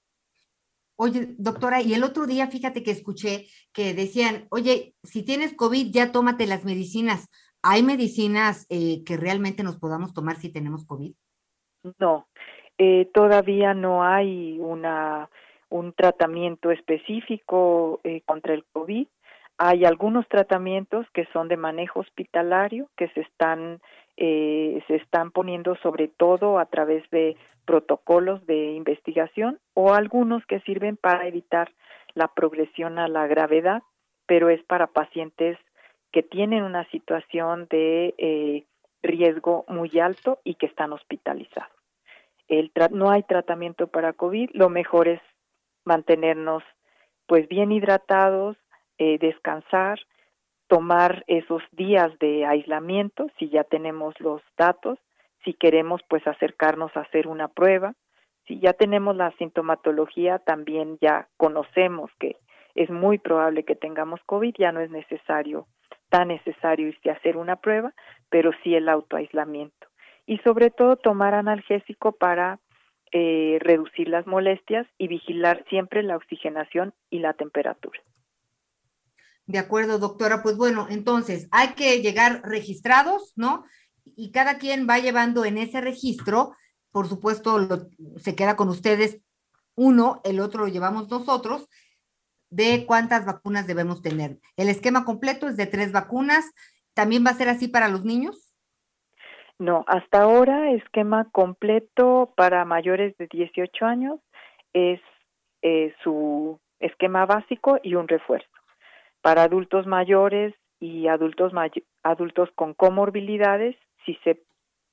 Oye, doctora, y el otro día fíjate que escuché que decían, oye, si tienes COVID, ya tómate las medicinas. ¿Hay medicinas eh, que realmente nos podamos tomar si tenemos COVID? No, eh, todavía no hay una, un tratamiento específico eh, contra el COVID. Hay algunos tratamientos que son de manejo hospitalario que se están eh, se están poniendo sobre todo a través de protocolos de investigación o algunos que sirven para evitar la progresión a la gravedad, pero es para pacientes que tienen una situación de eh, riesgo muy alto y que están hospitalizados. El no hay tratamiento para COVID, lo mejor es mantenernos pues bien hidratados, eh, descansar, tomar esos días de aislamiento, si ya tenemos los datos, si queremos pues acercarnos a hacer una prueba, si ya tenemos la sintomatología, también ya conocemos que es muy probable que tengamos COVID, ya no es necesario, tan necesario irse a hacer una prueba, pero sí el autoaislamiento. Y sobre todo tomar analgésico para eh, reducir las molestias y vigilar siempre la oxigenación y la temperatura. De acuerdo, doctora. Pues bueno, entonces hay que llegar registrados, ¿no? Y cada quien va llevando en ese registro, por supuesto, se queda con ustedes uno, el otro lo llevamos nosotros, de cuántas vacunas debemos tener. El esquema completo es de tres vacunas. ¿También va a ser así para los niños? No, hasta ahora esquema completo para mayores de 18 años es eh, su esquema básico y un refuerzo para adultos mayores y adultos, adultos con comorbilidades si se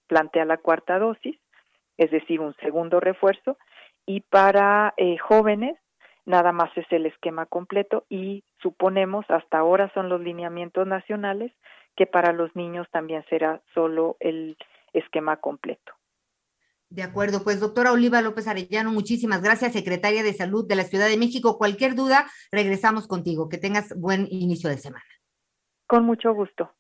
plantea la cuarta dosis, es decir, un segundo refuerzo, y para eh, jóvenes nada más es el esquema completo y suponemos, hasta ahora son los lineamientos nacionales, que para los niños también será solo el esquema completo. De acuerdo, pues doctora Oliva López Arellano, muchísimas gracias, secretaria de Salud de la Ciudad de México. Cualquier duda, regresamos contigo. Que tengas buen inicio de semana. Con mucho gusto.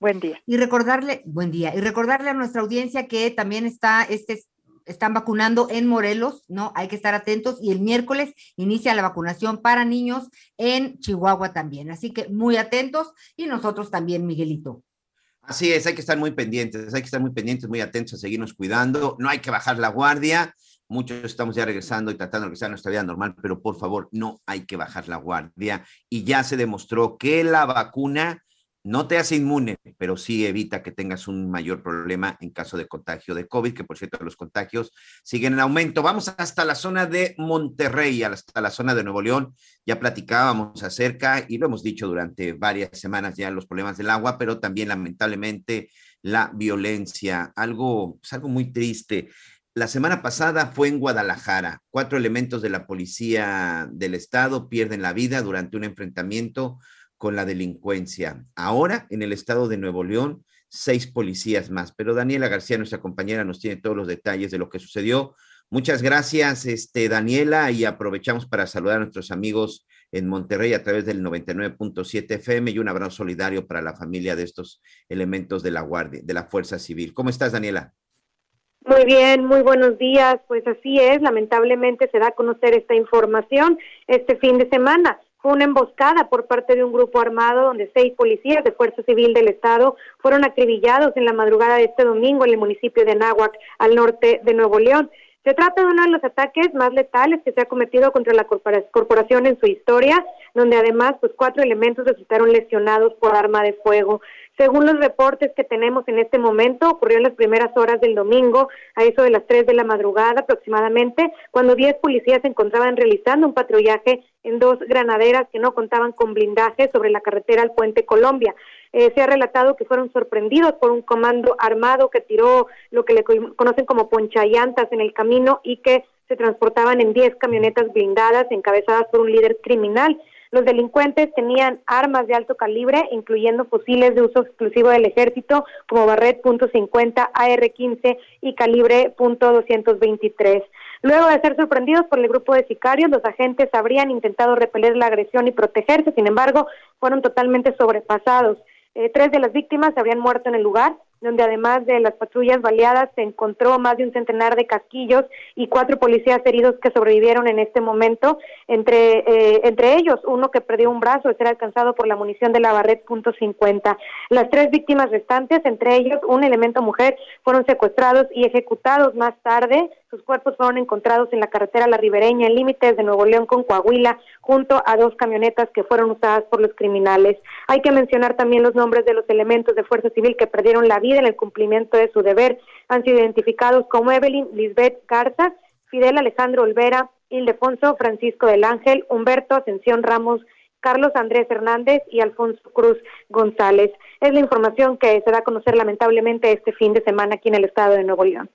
Buen día. Y recordarle, buen día, y recordarle a nuestra audiencia que también está, este, están vacunando en Morelos, ¿no? Hay que estar atentos y el miércoles inicia la vacunación para niños en Chihuahua también. Así que muy atentos y nosotros también, Miguelito. Así es, hay que estar muy pendientes, hay que estar muy pendientes, muy atentos a seguirnos cuidando. No hay que bajar la guardia. Muchos estamos ya regresando y tratando de regresar a nuestra vida normal, pero por favor, no hay que bajar la guardia. Y ya se demostró que la vacuna no te hace inmune, pero sí evita que tengas un mayor problema en caso de contagio de COVID, que por cierto los contagios siguen en aumento. Vamos hasta la zona de Monterrey, hasta la zona de Nuevo León. Ya platicábamos acerca, y lo hemos dicho durante varias semanas ya, los problemas del agua, pero también lamentablemente la violencia, algo, es algo muy triste. La semana pasada fue en Guadalajara. Cuatro elementos de la policía del estado pierden la vida durante un enfrentamiento con la delincuencia. Ahora, en el estado de Nuevo León, seis policías más. Pero Daniela García, nuestra compañera, nos tiene todos los detalles de lo que sucedió. Muchas gracias, este, Daniela, y aprovechamos para saludar a nuestros amigos en Monterrey a través del 99.7 FM y un abrazo solidario para la familia de estos elementos de la Guardia, de la Fuerza Civil. ¿Cómo estás, Daniela? Muy bien, muy buenos días. Pues así es, lamentablemente se da a conocer esta información este fin de semana fue una emboscada por parte de un grupo armado donde seis policías de Fuerza Civil del Estado fueron acribillados en la madrugada de este domingo en el municipio de Anáhuac, al norte de Nuevo León. Se trata de uno de los ataques más letales que se ha cometido contra la corporación en su historia, donde además pues cuatro elementos resultaron lesionados por arma de fuego. Según los reportes que tenemos en este momento, ocurrió en las primeras horas del domingo, a eso de las 3 de la madrugada aproximadamente, cuando 10 policías se encontraban realizando un patrullaje en dos granaderas que no contaban con blindaje sobre la carretera al Puente Colombia. Eh, se ha relatado que fueron sorprendidos por un comando armado que tiró lo que le conocen como ponchallantas en el camino y que se transportaban en 10 camionetas blindadas encabezadas por un líder criminal. Los delincuentes tenían armas de alto calibre, incluyendo fusiles de uso exclusivo del ejército, como Barret .50, AR-15 y calibre .223. Luego de ser sorprendidos por el grupo de sicarios, los agentes habrían intentado repeler la agresión y protegerse, sin embargo, fueron totalmente sobrepasados. Eh, tres de las víctimas habrían muerto en el lugar, donde además de las patrullas baleadas se encontró más de un centenar de casquillos y cuatro policías heridos que sobrevivieron en este momento, entre, eh, entre ellos uno que perdió un brazo de ser alcanzado por la munición de la Barret .50. Las tres víctimas restantes, entre ellos un elemento mujer, fueron secuestrados y ejecutados más tarde. Sus cuerpos fueron encontrados en la carretera La Ribereña, en límites de Nuevo León con Coahuila, junto a dos camionetas que fueron usadas por los criminales. Hay que mencionar también los nombres de los elementos de Fuerza Civil que perdieron la vida en el cumplimiento de su deber. Han sido identificados como Evelyn Lisbeth Garza, Fidel Alejandro Olvera, Ildefonso Francisco del Ángel, Humberto Ascensión Ramos, Carlos Andrés Hernández y Alfonso Cruz González. Es la información que se da a conocer lamentablemente este fin de semana aquí en el estado de Nuevo León.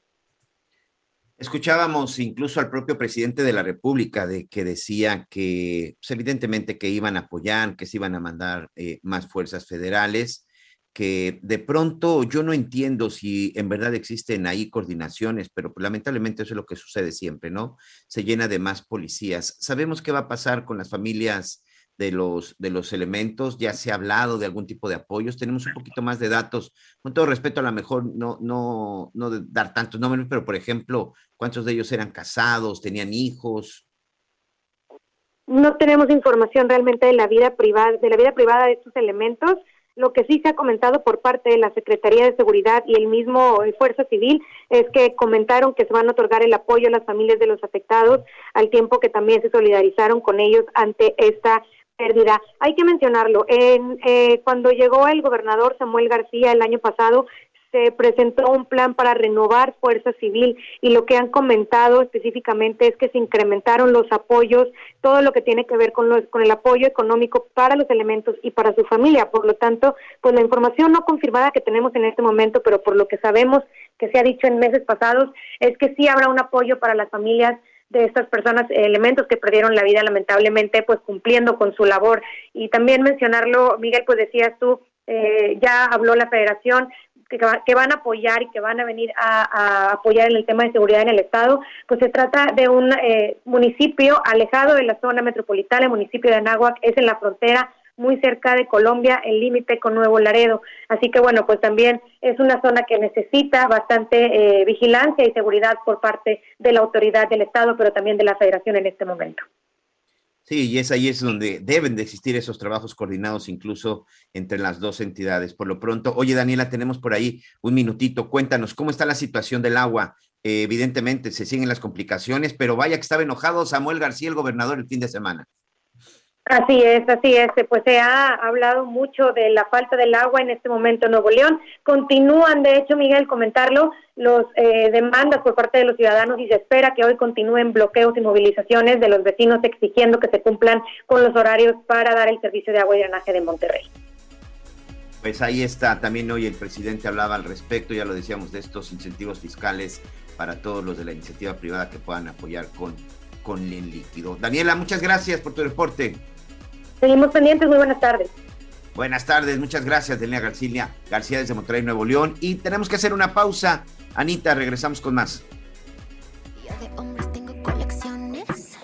Escuchábamos incluso al propio presidente de la República de que decía que, pues, evidentemente, que iban a apoyar, que se iban a mandar eh, más fuerzas federales que de pronto yo no entiendo si en verdad existen ahí coordinaciones, pero lamentablemente eso es lo que sucede siempre, ¿no? Se llena de más policías. Sabemos qué va a pasar con las familias de los, de los elementos, ya se ha hablado de algún tipo de apoyos, tenemos un poquito más de datos, con todo respeto a lo mejor no, no, no dar tantos nombres, pero por ejemplo, ¿cuántos de ellos eran casados, tenían hijos? No tenemos información realmente de la vida privada, de la vida privada de estos elementos, lo que sí se ha comentado por parte de la Secretaría de Seguridad y el mismo Fuerza Civil es que comentaron que se van a otorgar el apoyo a las familias de los afectados al tiempo que también se solidarizaron con ellos ante esta pérdida. Hay que mencionarlo, en, eh, cuando llegó el gobernador Samuel García el año pasado, se presentó un plan para renovar Fuerza Civil y lo que han comentado específicamente es que se incrementaron los apoyos, todo lo que tiene que ver con, los, con el apoyo económico para los elementos y para su familia. Por lo tanto, pues la información no confirmada que tenemos en este momento, pero por lo que sabemos que se ha dicho en meses pasados, es que sí habrá un apoyo para las familias de estas personas, elementos que perdieron la vida lamentablemente, pues cumpliendo con su labor. Y también mencionarlo, Miguel, pues decías tú, eh, ya habló la federación que, que van a apoyar y que van a venir a, a apoyar en el tema de seguridad en el estado, pues se trata de un eh, municipio alejado de la zona metropolitana, el municipio de Anáhuac es en la frontera muy cerca de Colombia, el límite con Nuevo Laredo. Así que bueno, pues también es una zona que necesita bastante eh, vigilancia y seguridad por parte de la autoridad del Estado, pero también de la Federación en este momento. Sí, y es ahí es donde deben de existir esos trabajos coordinados incluso entre las dos entidades. Por lo pronto, oye Daniela, tenemos por ahí un minutito. Cuéntanos cómo está la situación del agua. Eh, evidentemente se siguen las complicaciones, pero vaya que estaba enojado Samuel García, el gobernador, el fin de semana. Así es, así es. Pues se ha hablado mucho de la falta del agua en este momento en Nuevo León. Continúan, de hecho, Miguel, comentarlo, los eh, demandas por parte de los ciudadanos y se espera que hoy continúen bloqueos y movilizaciones de los vecinos exigiendo que se cumplan con los horarios para dar el servicio de agua y drenaje de Monterrey. Pues ahí está, también hoy el presidente hablaba al respecto, ya lo decíamos, de estos incentivos fiscales para todos los de la iniciativa privada que puedan apoyar con, con el líquido. Daniela, muchas gracias por tu reporte. Seguimos pendientes, muy buenas tardes. Buenas tardes, muchas gracias, Daniela García, García desde Monterrey, Nuevo León. Y tenemos que hacer una pausa. Anita, regresamos con más. de hombres tengo colecciones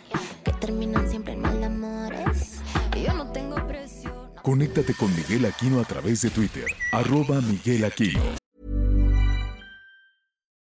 que terminan siempre en mal amores. Y yo no tengo presión. Conéctate con Miguel Aquino a través de Twitter, arroba Miguel Aquino.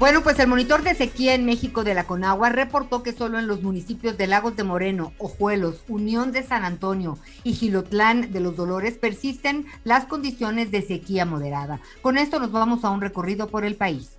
Bueno, pues el monitor de sequía en México de la Conagua reportó que solo en los municipios de Lagos de Moreno, Ojuelos, Unión de San Antonio y Gilotlán de los Dolores persisten las condiciones de sequía moderada. Con esto nos vamos a un recorrido por el país.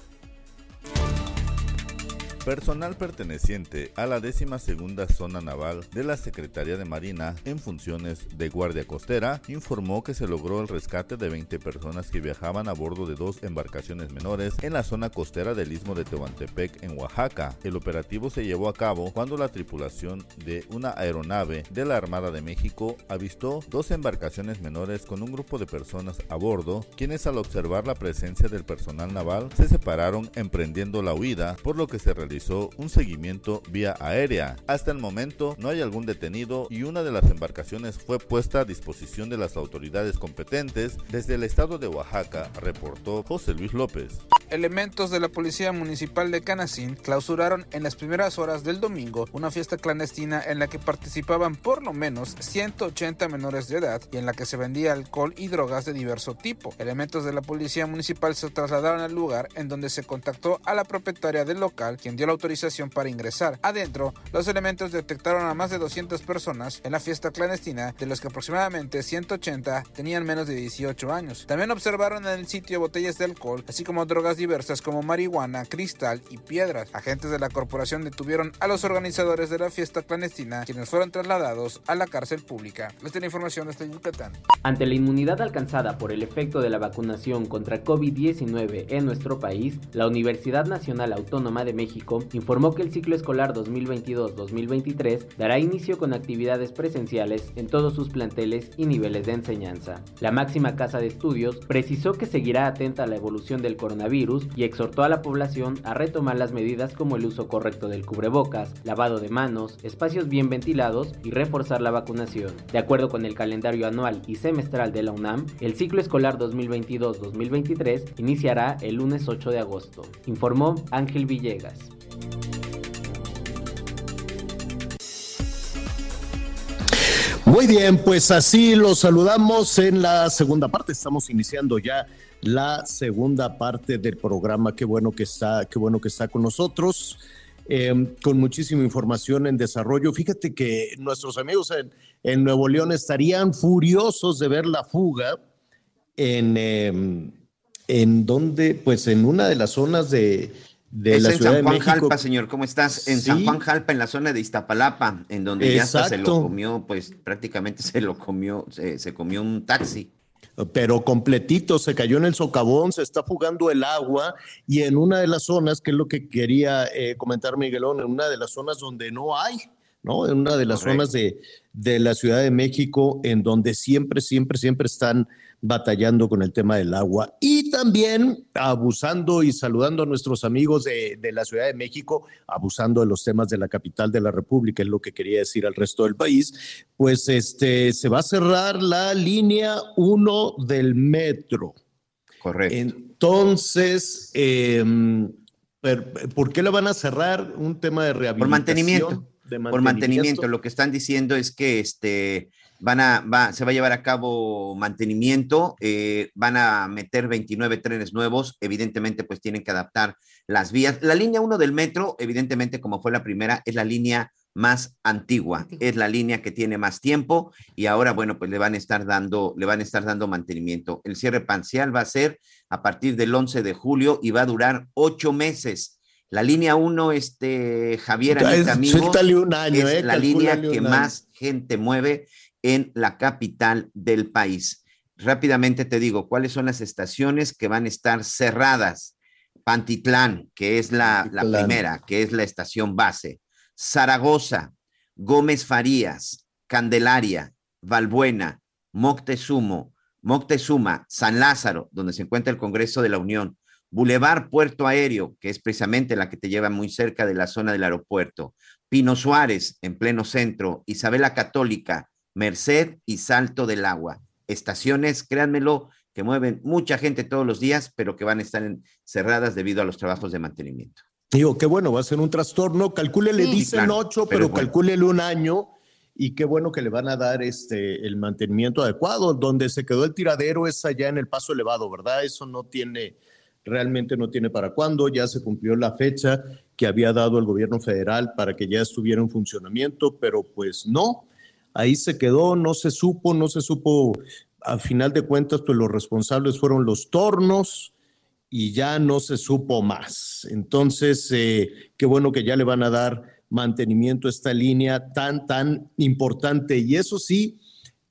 Personal perteneciente a la décima segunda zona naval de la Secretaría de Marina en funciones de guardia costera informó que se logró el rescate de 20 personas que viajaban a bordo de dos embarcaciones menores en la zona costera del istmo de Tehuantepec en Oaxaca. El operativo se llevó a cabo cuando la tripulación de una aeronave de la Armada de México avistó dos embarcaciones menores con un grupo de personas a bordo, quienes al observar la presencia del personal naval se separaron emprendiendo la huida, por lo que se realizó un seguimiento vía aérea. Hasta el momento no hay algún detenido y una de las embarcaciones fue puesta a disposición de las autoridades competentes desde el estado de Oaxaca, reportó José Luis López. Elementos de la Policía Municipal de Canacín clausuraron en las primeras horas del domingo una fiesta clandestina en la que participaban por lo menos 180 menores de edad y en la que se vendía alcohol y drogas de diverso tipo. Elementos de la Policía Municipal se trasladaron al lugar en donde se contactó a la propietaria del local, quien dio la autorización para ingresar. Adentro, los elementos detectaron a más de 200 personas en la fiesta clandestina, de los que aproximadamente 180 tenían menos de 18 años. También observaron en el sitio botellas de alcohol, así como drogas diversas como marihuana, cristal y piedras. Agentes de la corporación detuvieron a los organizadores de la fiesta clandestina, quienes fueron trasladados a la cárcel pública. Esta es la información Yucatán. Ante la inmunidad alcanzada por el efecto de la vacunación contra COVID-19 en nuestro país, la Universidad Nacional Autónoma de México informó que el ciclo escolar 2022-2023 dará inicio con actividades presenciales en todos sus planteles y niveles de enseñanza. La máxima casa de estudios precisó que seguirá atenta a la evolución del coronavirus y exhortó a la población a retomar las medidas como el uso correcto del cubrebocas, lavado de manos, espacios bien ventilados y reforzar la vacunación. De acuerdo con el calendario anual y semestral de la UNAM, el ciclo escolar 2022-2023 iniciará el lunes 8 de agosto, informó Ángel Villegas. Muy bien, pues así los saludamos en la segunda parte. Estamos iniciando ya la segunda parte del programa. Qué bueno que está, qué bueno que está con nosotros. eh, con muchísima información en desarrollo. Fíjate que nuestros amigos en, en Nuevo León estarían furiosos de ver la fuga en, em, en donde, pues en una de las zonas de, de Es la en Ciudad San de Juan México. Jalpa, señor, ¿cómo estás? En San Sí. Juan Jalpa, en la zona de Iztapalapa, en donde ya hasta se lo Exacto. comió, pues prácticamente se lo comió, se, se comió un taxi. pero completito, se cayó en el socavón, se está fugando el agua y en una de las zonas, que es lo que quería eh, comentar Miguelón, en una de las zonas donde no hay, ¿no? En una de las Correcto. zonas de, de la Ciudad de México, en donde siempre, siempre, siempre están batallando con el tema del agua. Y también abusando y saludando a nuestros amigos de, de la Ciudad de México, abusando de los temas de la capital de la República, es lo que quería decir al resto del país, pues este, se va a cerrar la línea 1 del metro. Correcto. Entonces, em, ¿por qué la van a cerrar? Un tema de rehabilitación. Por mantenimiento. de Por mantenimiento. Lo que están diciendo es que este, van a, va, se va a llevar a cabo mantenimiento, eh, van a meter 29 trenes nuevos, evidentemente pues tienen que adaptar las vías. La línea 1 del metro, evidentemente como fue la primera, es la línea más antigua, es la línea que tiene más tiempo y ahora bueno pues le van a estar dando le van a estar dando mantenimiento. El cierre parcial va a ser a partir del 11 de julio y va a durar ocho meses. La línea 1, este Javier Anita, es- amigos, suéltale un año, es eh, la línea que más gente mueve en la capital del país. Rápidamente te digo cuáles son las estaciones que van a estar cerradas. Pantitlán, que es la, primera, que es la estación base. Zaragoza, Gómez Farías, Candelaria, Valbuena, Moctezuma, Moctezuma, San Lázaro, donde se encuentra el Congreso de la Unión, Boulevard Puerto Aéreo, que es precisamente la que te lleva muy cerca de la zona del aeropuerto, Pino Suárez, en pleno centro, Isabela Católica, Merced y Salto del Agua. Estaciones, créanmelo, que mueven mucha gente todos los días, pero que van a estar cerradas debido a los trabajos de mantenimiento. Digo, qué bueno, va a ser un trastorno. Calcúlele, Sí, dicen claro, ocho, pero pero, bueno. calcúlele un año. Y qué bueno que le van a dar este el mantenimiento adecuado. Donde se quedó el tiradero es allá en el paso elevado, ¿verdad? Eso no tiene, realmente no tiene para cuándo. Ya se cumplió la fecha que había dado el gobierno federal para que ya estuviera en funcionamiento, pero pues no. Ahí se quedó, no se supo, no se supo. A final de cuentas, pues los responsables fueron los tornos y ya no se supo más. Entonces, eh, qué bueno que ya le van a dar mantenimiento a esta línea tan, tan importante. Y eso sí,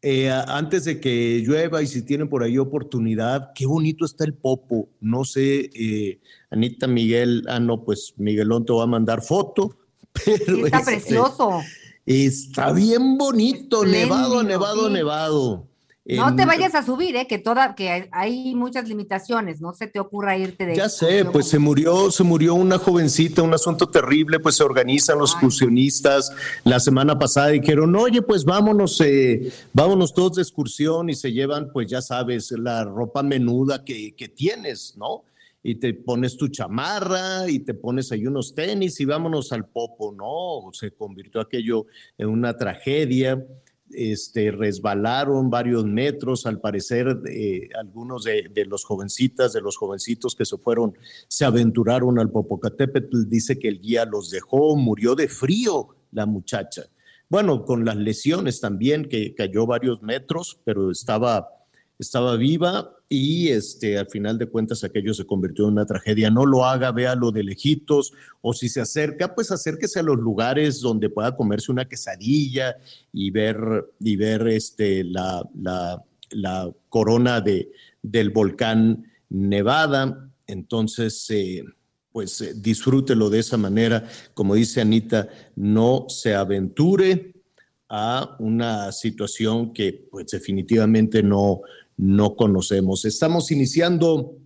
eh, antes de que llueva y si tienen por ahí oportunidad, qué bonito está el Popo. No sé, eh, Anita Miguel, ah, no, pues Miguelón te va a mandar foto. <laughs> Pero Está este, precioso. Está bien bonito, nevado, Espléndido, nevado, sí. nevado. No En- te vayas a subir, ¿eh? que toda, que hay- muchas limitaciones, no se te ocurra irte de Ya sé, pues se murió, se murió una jovencita, un asunto terrible, pues se organizan los excursionistas. La semana pasada dijeron, oye, pues vámonos, eh, vámonos todos de excursión y se llevan, pues ya sabes, la ropa menuda que, que tienes, ¿no? Y te pones tu chamarra y te pones ahí unos tenis y vámonos al popo, ¿no? Se convirtió aquello en una tragedia este, resbalaron varios metros, al parecer algunos de, de los jovencitas, de los jovencitos que se fueron, se aventuraron al Popocatépetl, dice que el guía los dejó, murió de frío la muchacha. Bueno, con las lesiones también, que cayó varios metros, pero estaba, estaba viva y este, al final de cuentas aquello se convirtió en una tragedia. No lo haga, véalo de lejitos, o si se acerca, pues acérquese a los lugares donde pueda comerse una quesadilla y ver, y ver este, la, la, la corona de, del volcán Nevada. Entonces, eh, pues eh, disfrútelo de esa manera. Como dice Anita, no se aventure a una situación que pues definitivamente no, no conocemos. Estamos iniciando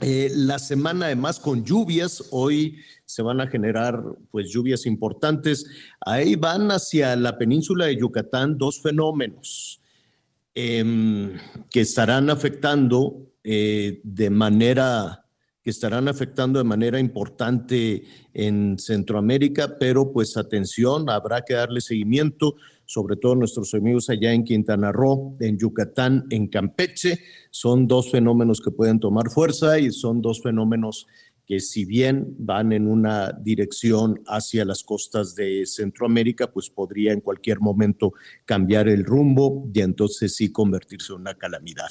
eh, la semana además con lluvias. Hoy se van a generar pues lluvias importantes. Ahí van hacia la península de Yucatán dos fenómenos em, que estarán afectando eh, de manera que estarán afectando de manera importante en Centroamérica, pero pues atención, habrá que darle seguimiento, sobre todo nuestros amigos allá en Quintana Roo, en Yucatán, en Campeche. Son dos fenómenos que pueden tomar fuerza y son dos fenómenos que si bien van en una dirección hacia las costas de Centroamérica, pues podría en cualquier momento cambiar el rumbo y entonces sí convertirse en una calamidad.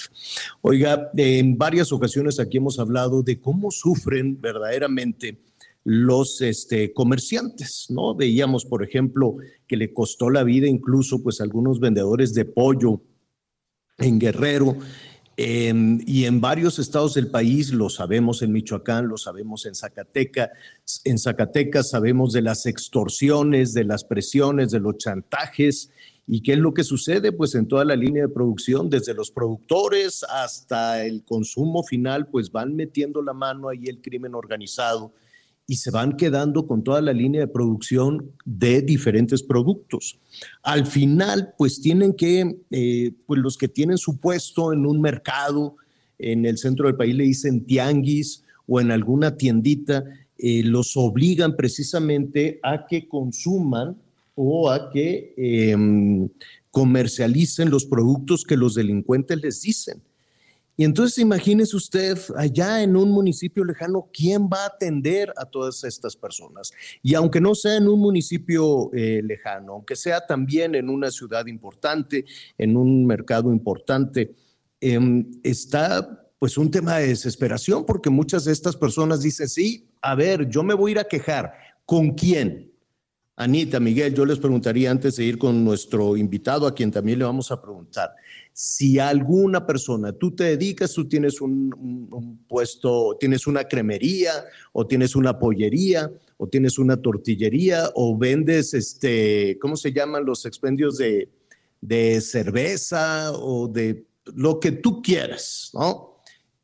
Oiga, en varias ocasiones aquí hemos hablado de cómo sufren verdaderamente los este, comerciantes, ¿no? Veíamos, por ejemplo, que le costó la vida incluso pues algunos vendedores de pollo en Guerrero em, y en varios estados del país, lo sabemos en Michoacán, lo sabemos en Zacatecas, en Zacatecas sabemos de las extorsiones, de las presiones, de los chantajes. ¿Y qué es lo que sucede? Pues en toda la línea de producción, desde los productores hasta el consumo final, pues van metiendo la mano ahí el crimen organizado y se van quedando con toda la línea de producción de diferentes productos. Al final, pues tienen que, eh, pues los que tienen su puesto en un mercado, en el centro del país le dicen tianguis o en alguna tiendita, eh, los obligan precisamente a que consuman o a que em, comercialicen los productos que los delincuentes les dicen. Y entonces imagínese usted allá en un municipio lejano, ¿quién va a atender a todas estas personas? Y aunque no sea en un municipio eh, lejano, aunque sea también en una ciudad importante, en un mercado importante, em, está pues un tema de desesperación porque muchas de estas personas dicen, sí, a ver, yo me voy a ir a quejar. ¿Con quién? Anita, Miguel, yo les preguntaría antes de ir con nuestro invitado, a quien también le vamos a preguntar si alguna persona, tú te dedicas, tú tienes un, puesto, tienes una cremería o tienes una pollería o tienes una tortillería o vendes, este, ¿cómo se llaman los expendios de, de cerveza o de lo que tú quieras, ¿no?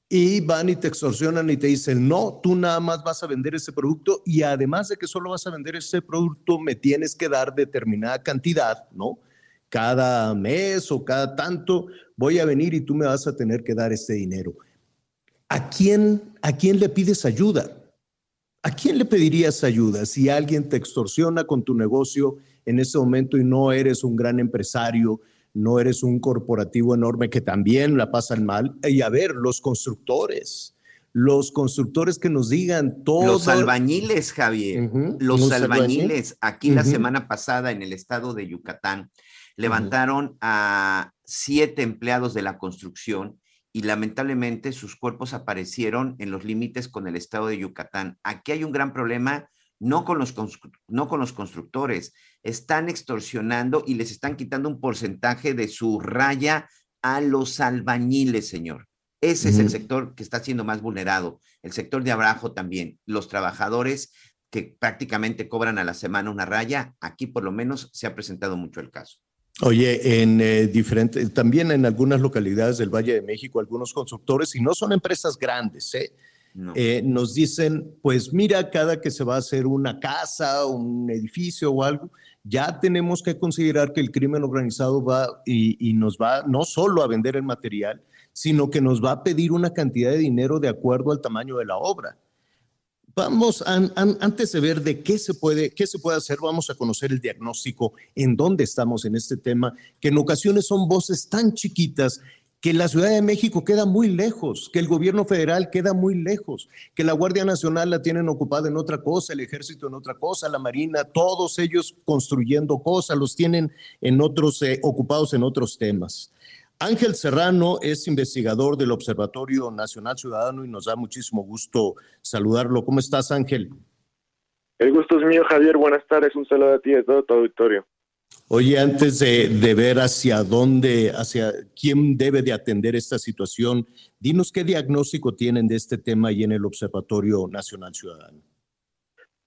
Y van y te extorsionan y te dicen, no, tú nada más vas a vender ese producto y además de que solo vas a vender ese producto, me tienes que dar determinada cantidad, ¿no? cada mes o cada tanto voy a venir y tú me vas a tener que dar este dinero. ¿A quién, a quién le pides ayuda? ¿A quién le pedirías ayuda si alguien te extorsiona con tu negocio en ese momento y no eres un gran empresario, no eres un corporativo enorme que también la pasan mal? Y a ver, los constructores, los constructores que nos digan todo. Los albañiles, Javier, los, albañiles. Aquí la semana pasada en el estado de Yucatán levantaron a siete empleados de la construcción y lamentablemente sus cuerpos aparecieron en los límites con el estado de Yucatán. Aquí hay un gran problema, no con los, no con los constructores, están extorsionando y les están quitando un porcentaje de su raya a los albañiles, señor. Ese es el sector que está siendo más vulnerado, el sector de abajo también, los trabajadores que prácticamente cobran a la semana una raya, aquí por lo menos se ha presentado mucho el caso. Oye, en eh, diferentes, también en algunas localidades del Valle de México, algunos constructores, y no son empresas grandes, ¿eh? Eh, nos dicen, pues mira, cada que se va a hacer una casa, un edificio o algo, ya tenemos que considerar que el crimen organizado va y, nos va no solo a vender el material, sino que nos va a pedir una cantidad de dinero de acuerdo al tamaño de la obra. Vamos, antes de ver de qué se, puede, qué se puede hacer, vamos a conocer el diagnóstico, en dónde estamos en este tema, que en ocasiones son voces tan chiquitas que la Ciudad de México queda muy lejos, que el gobierno federal queda muy lejos, que la Guardia Nacional la tienen ocupada en otra cosa, el ejército en otra cosa, la Marina, todos ellos construyendo cosas, los tienen en otros, eh, ocupados en otros temas. Ángel Serrano es investigador del Observatorio Nacional Ciudadano y nos da muchísimo gusto saludarlo. ¿Cómo estás, Ángel? El gusto es mío, Javier. Buenas tardes. Un saludo a ti y a todo tu auditorio. Oye, antes de, ver hacia dónde, hacia quién debe de atender esta situación, dinos qué diagnóstico tienen de este tema ahí en el Observatorio Nacional Ciudadano.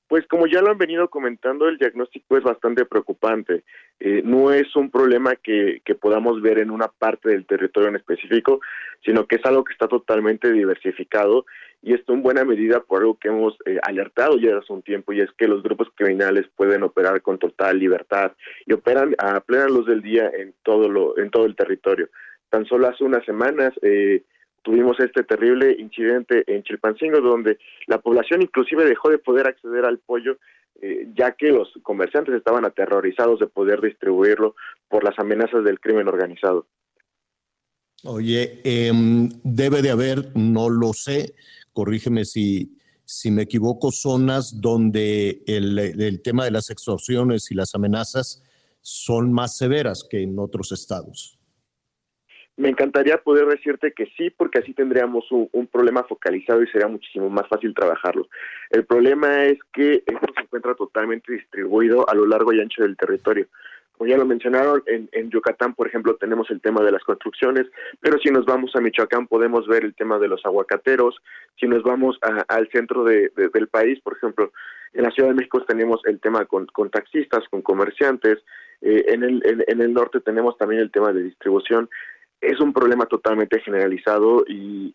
Pues como ya lo han venido comentando, el diagnóstico es bastante preocupante. Eh, no es un problema que, que, podamos ver en una parte del territorio en específico, sino que es algo que está totalmente diversificado y esto en buena medida por algo que hemos eh, alertado ya hace un tiempo y es que los grupos criminales pueden operar con total libertad y operan a plena luz del día en todo, lo, en todo el territorio. Tan solo hace unas semanas... Eh, tuvimos este terrible incidente en Chilpancingo donde la población inclusive dejó de poder acceder al pollo eh, ya que los comerciantes estaban aterrorizados de poder distribuirlo por las amenazas del crimen organizado. Oye, em, debe de haber, no lo sé, corrígeme si, si me equivoco, zonas donde el, el tema de las extorsiones y las amenazas son más severas que en otros estados. Me encantaría poder decirte que sí, porque así tendríamos un, problema focalizado y sería muchísimo más fácil trabajarlo. El problema es que esto se encuentra totalmente distribuido a lo largo y ancho del territorio. Como ya lo mencionaron, en, Yucatán, por ejemplo, tenemos el tema de las construcciones, pero si nos vamos a Michoacán podemos ver el tema de los aguacateros, si nos vamos a, al centro de, de, del país, por ejemplo, en la Ciudad de México tenemos el tema con, taxistas, con comerciantes, eh, en, el, en el norte tenemos también el tema de distribución, es un problema totalmente generalizado y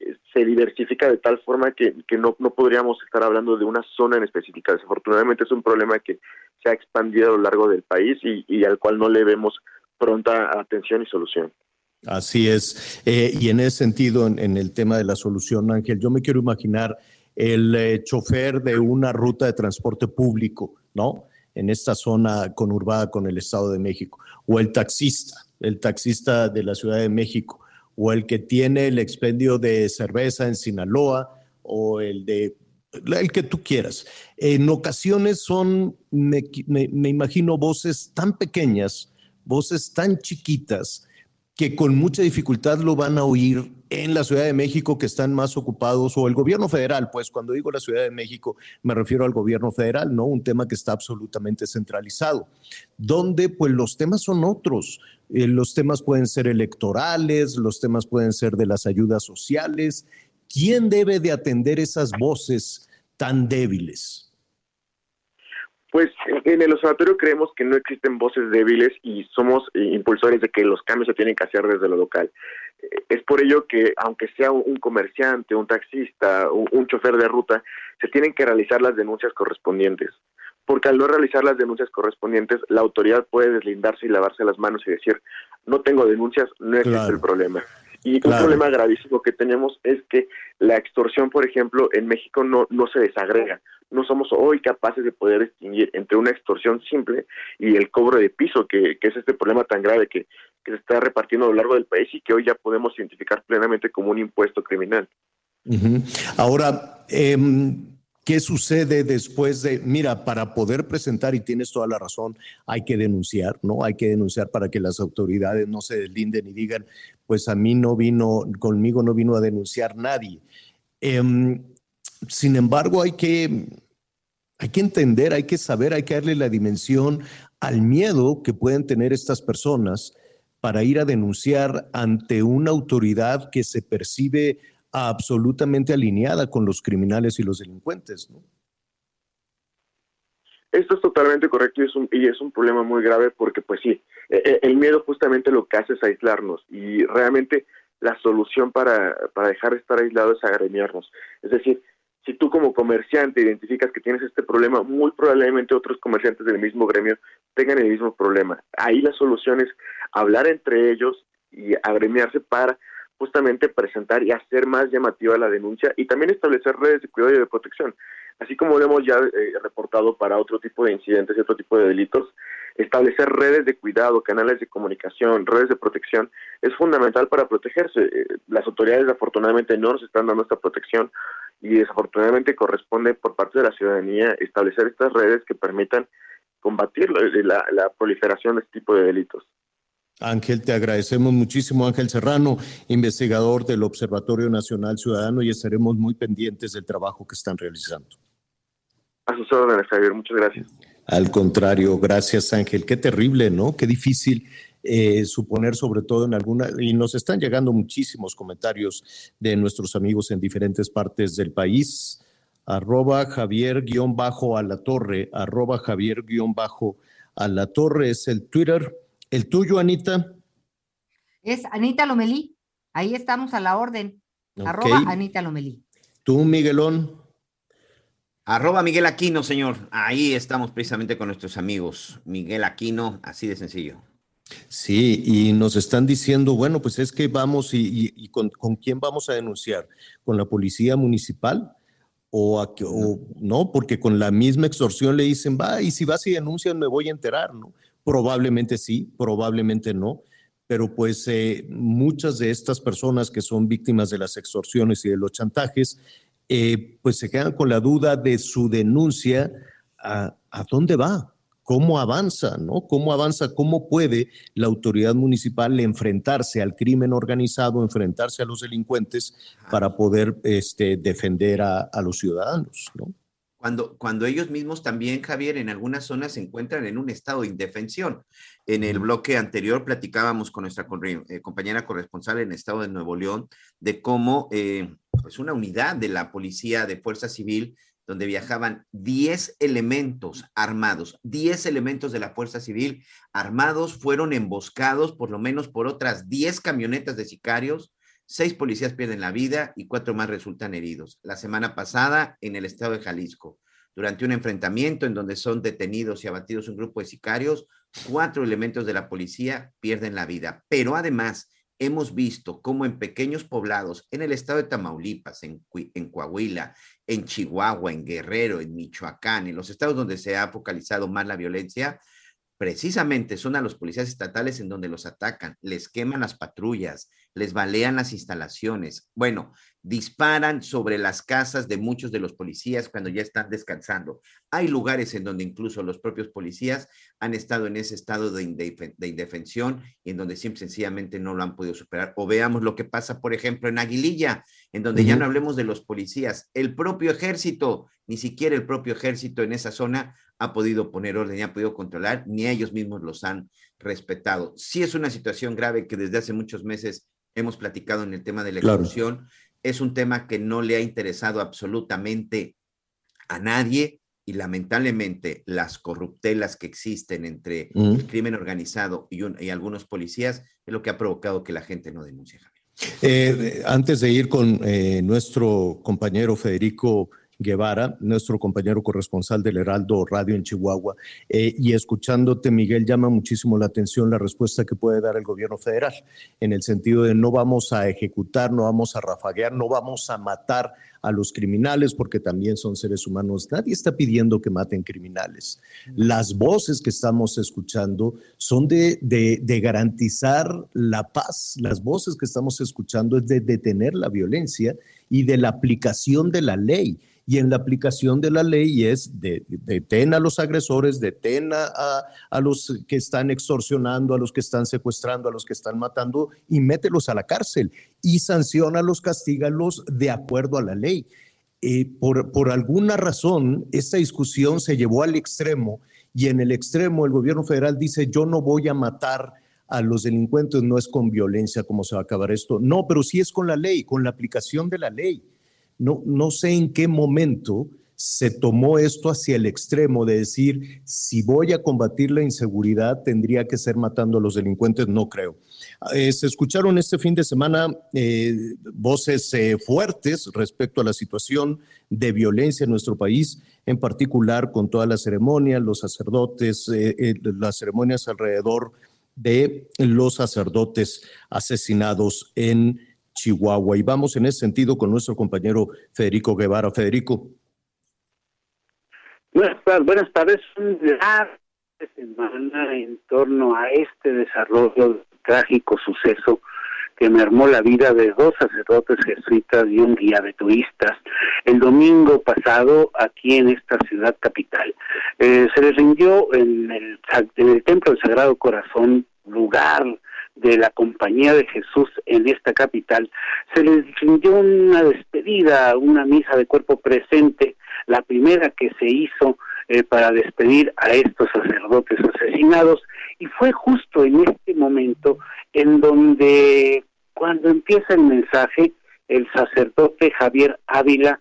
eh, se diversifica de tal forma que, que no, no, podríamos estar hablando de una zona en específica. Desafortunadamente es un problema que se ha expandido a lo largo del país y, y al cual no le vemos pronta atención y solución. Así es. Eh, y en ese sentido, en, el tema de la solución, Ángel, yo me quiero imaginar el eh, chofer de una ruta de transporte público, ¿no? En esta zona conurbada con el Estado de México, o el taxista el taxista de la Ciudad de México, o el que tiene el expendio de cerveza en Sinaloa, o el de el que tú quieras. En ocasiones son, me, me, me imagino, voces tan pequeñas, voces tan chiquitas, que con mucha dificultad lo van a oír en la Ciudad de México que están más ocupados o el gobierno federal, pues cuando digo la Ciudad de México me refiero al gobierno federal, ¿no? Un tema que está absolutamente centralizado, donde pues los temas son otros, eh, los temas pueden ser electorales, los temas pueden ser de las ayudas sociales. ¿Quién debe de atender esas voces tan débiles? Pues en el observatorio creemos que no existen voces débiles y somos impulsores de que los cambios se tienen que hacer desde lo local. Es por ello que, aunque sea un comerciante, un taxista, un chofer de ruta, se tienen que realizar las denuncias correspondientes. Porque al no realizar las denuncias correspondientes, la autoridad puede deslindarse y lavarse las manos y decir, no tengo denuncias, no existe claro. el problema. Y claro. un problema gravísimo que tenemos es que la extorsión, por ejemplo, en México no, no se desagrega. No somos hoy capaces de poder distinguir entre una extorsión simple y el cobro de piso, que, que es este problema tan grave que, que, se está repartiendo a lo largo del país y que hoy ya podemos identificar plenamente como un impuesto criminal. Uh -huh. Ahora, eh, ¿Qué sucede después de, mira, para poder presentar, y tienes toda la razón, hay que denunciar, ¿no? Hay que denunciar para que las autoridades no se deslinden y digan, pues a mí no vino, conmigo no vino a denunciar nadie. Eh, sin embargo, hay que, hay que entender, hay que saber, hay que darle la dimensión al miedo que pueden tener estas personas para ir a denunciar ante una autoridad que se percibe absolutamente alineada con los criminales y los delincuentes, ¿no? Esto es totalmente correcto y es un, y es un problema muy grave porque, pues sí, el miedo justamente lo que hace es aislarnos y realmente la solución para, para dejar de estar aislados es agremiarnos. Es decir, si tú como comerciante identificas que tienes este problema, muy probablemente otros comerciantes del mismo gremio tengan el mismo problema. Ahí la solución es hablar entre ellos y agremiarse para justamente presentar y hacer más llamativa la denuncia y también establecer redes de cuidado y de protección. Así como lo hemos ya eh, reportado para otro tipo de incidentes y otro tipo de delitos, establecer redes de cuidado, canales de comunicación, redes de protección, es fundamental para protegerse. Eh, las autoridades afortunadamente no nos están dando esta protección y desafortunadamente corresponde por parte de la ciudadanía establecer estas redes que permitan combatir la, la proliferación de este tipo de delitos. Ángel, te agradecemos muchísimo, Ángel Serrano, investigador del Observatorio Nacional Ciudadano, y estaremos muy pendientes del trabajo que están realizando. A sus órdenes, Javier, muchas gracias. Al contrario, gracias, Ángel. Qué terrible, ¿no? Qué difícil eh, suponer, sobre todo en alguna, y nos están llegando muchísimos comentarios de nuestros amigos en diferentes partes del país. Arroba Javier-a la torre, arroba Javier-a la torre es el Twitter. ¿El tuyo, Anita? Es Anita Lomelí. Ahí estamos a la orden. Okay. Arroba Anita Lomelí. ¿Tú, Miguelón? Arroba Miguel Aquino, señor. Ahí estamos precisamente con nuestros amigos. Miguel Aquino, así de sencillo. Sí, y nos están diciendo, bueno, pues es que vamos y, y, y con, con, quién vamos a denunciar, con la policía municipal o, a, o, no, porque con la misma extorsión le dicen, va, y si vas y denuncias me voy a enterar, ¿no? Probablemente sí, probablemente no, pero pues eh, muchas de estas personas que son víctimas de las extorsiones y de los chantajes eh, pues se quedan con la duda de su denuncia, a, a dónde va, cómo avanza, ¿no? ¿Cómo avanza? ¿Cómo puede la autoridad municipal enfrentarse al crimen organizado, enfrentarse a los delincuentes para poder este, defender a, a los ciudadanos, ¿no? Cuando, cuando ellos mismos también, Javier, en algunas zonas se encuentran en un estado de indefensión. En el bloque anterior platicábamos con nuestra eh, compañera corresponsal en el estado de Nuevo León de cómo eh, pues una unidad de la policía de fuerza civil donde viajaban 10 elementos armados, 10 elementos de la Fuerza Civil armados fueron emboscados por lo menos por otras 10 camionetas de sicarios, seis policías pierden la vida y cuatro más resultan heridos. La semana pasada en el estado de Jalisco, durante un enfrentamiento en donde son detenidos y abatidos un grupo de sicarios, cuatro elementos de la policía pierden la vida. Pero además, hemos visto cómo en pequeños poblados, en el estado de Tamaulipas, en, Coahuila, en Chihuahua, en Guerrero, en Michoacán, en los estados donde se ha focalizado más la violencia, precisamente son a los policías estatales en donde los atacan, les queman las patrullas, les balean las instalaciones, bueno, disparan sobre las casas de muchos de los policías cuando ya están descansando. Hay lugares en donde incluso los propios policías han estado en ese estado de, indefe- de indefensión y en donde simple sencillamente no lo han podido superar. O veamos lo que pasa, por ejemplo, en Aguililla, en donde ya no hablemos de los policías, el propio ejército, ni siquiera el propio ejército en esa zona ha podido poner orden y ha podido controlar, ni ellos mismos los han respetado. Sí es una situación grave que desde hace muchos meses hemos platicado en el tema de la Claro. extorsión. Es un tema que no le ha interesado absolutamente a nadie y lamentablemente las corruptelas que existen entre el crimen organizado y, un- y algunos policías es lo que ha provocado que la gente no denuncie. Eh, antes de ir con eh, nuestro compañero Federico Guevara, nuestro compañero corresponsal del Heraldo Radio en Chihuahua, eh, y escuchándote, Miguel, llama muchísimo la atención la respuesta que puede dar el gobierno federal, en el sentido de no vamos a ejecutar, no vamos a rafaguear, no vamos a matar a los criminales, porque también son seres humanos. Nadie está pidiendo que maten criminales. Las voces que estamos escuchando son de, de- de garantizar la paz. Las voces que estamos escuchando es de detener la violencia y de la aplicación de la ley. Y en la aplicación de la ley es de, detén a los agresores, detén a, a- los que están extorsionando, a los que están secuestrando, a los que están matando y mételos a la cárcel y sancionalos, castígalos de acuerdo a la ley. Eh, por, por alguna razón, esta discusión se llevó al extremo y en el extremo el gobierno federal dice yo no voy a matar a los delincuentes, no es con violencia como se va a acabar esto. No, pero sí es con la ley, con la aplicación de la ley. No, no sé en qué momento se tomó esto hacia el extremo de decir, si voy a combatir la inseguridad, tendría que ser matando a los delincuentes, no creo. Eh, se escucharon este fin de semana eh, voces eh, fuertes respecto a la situación de violencia en nuestro país, en particular con todas las ceremonias, los sacerdotes, eh, las ceremonias alrededor de los sacerdotes asesinados en Chihuahua. Y vamos en ese sentido con nuestro compañero Federico Guevara. Federico. Buenas tardes, buenas tardes. Un larga semana en torno a este desarrollo trágico suceso que mermó la vida de dos sacerdotes jesuitas y un guía de turistas el domingo pasado aquí en esta ciudad capital. Eh, se les rindió en el, en el Templo del Sagrado Corazón, lugar de la Compañía de Jesús en esta capital, se les rindió una despedida, una misa de cuerpo presente, la primera que se hizo eh, para despedir a estos sacerdotes asesinados y fue justo en este momento en donde cuando empieza el mensaje el sacerdote Javier Ávila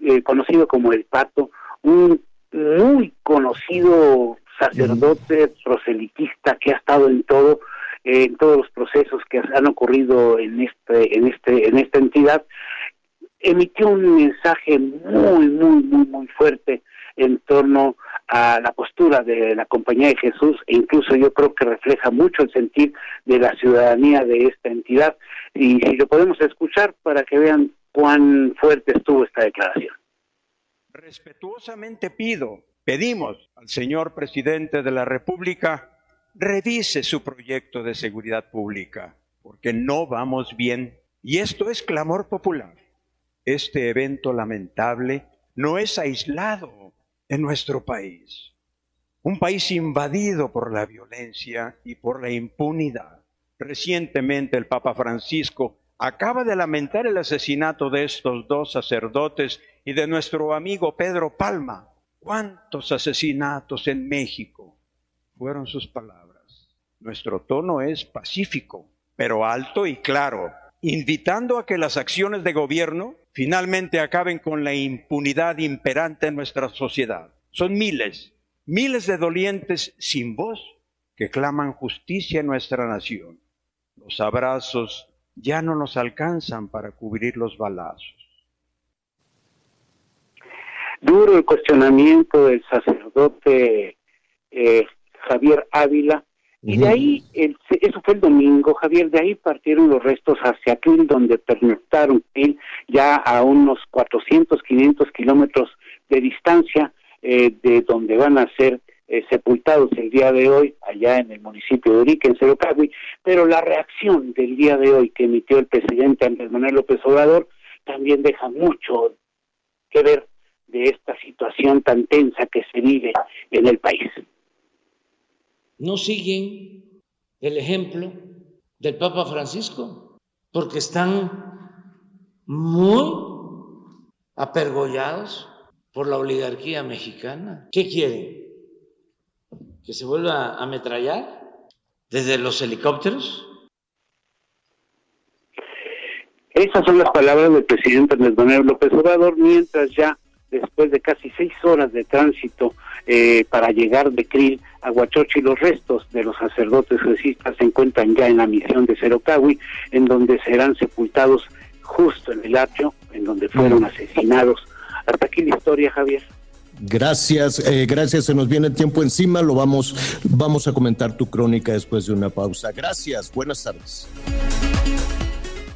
eh, conocido como el Pato un muy conocido sacerdote proselitista que ha estado en todo en todos los procesos que han ocurrido en este en este en esta entidad emitió un mensaje muy muy muy muy fuerte en torno a la postura de la Compañía de Jesús e incluso yo creo que refleja mucho el sentir de la ciudadanía de esta entidad y lo podemos escuchar para que vean cuán fuerte estuvo esta declaración. Respetuosamente pido, pedimos al señor presidente de la República revise su proyecto de seguridad pública, porque no vamos bien. Y esto es clamor popular. este evento lamentable no es aislado en nuestro país. Un país invadido por la violencia y por la impunidad. Recientemente el Papa Francisco acaba de lamentar el asesinato de estos dos sacerdotes y de nuestro amigo Pedro Palma. ¿Cuántos asesinatos en México? Fueron sus palabras. Nuestro tono es pacífico, pero alto y claro, invitando a que las acciones de gobierno finalmente acaben con la impunidad imperante en nuestra sociedad. Son miles, miles de dolientes sin voz que claman justicia en nuestra nación. Los abrazos ya no nos alcanzan para cubrir los balazos. Duro el cuestionamiento del sacerdote eh, Javier Ávila, y de ahí, el, eso fue el domingo, Javier, de ahí partieron los restos hacia Krill, donde pernoctaron ya a unos 400, 500 kilómetros de distancia eh, de donde van a ser eh, sepultados el día de hoy, allá en el municipio de Urique, en Cerocagui, pero la reacción del día de hoy que emitió el presidente Andrés Manuel López Obrador también deja mucho que ver de esta situación tan tensa que se vive en el país no siguen el ejemplo del Papa Francisco, porque están muy apergollados por la oligarquía mexicana. ¿Qué quieren? ¿Que se vuelva a ametrallar desde los helicópteros? Esas son las palabras del presidente Andrés López Obrador, mientras ya después de casi seis horas de tránsito eh, para llegar de Krill a Huachochi, los restos de los sacerdotes jesuitas se encuentran ya en la misión de Cerocahui, en donde serán sepultados justo en el atrio, en donde fueron asesinados. Hasta aquí la historia, Javier. Gracias, eh, gracias. Se nos viene el tiempo encima. Lo vamos, vamos a comentar tu crónica después de una pausa. Gracias. Buenas tardes.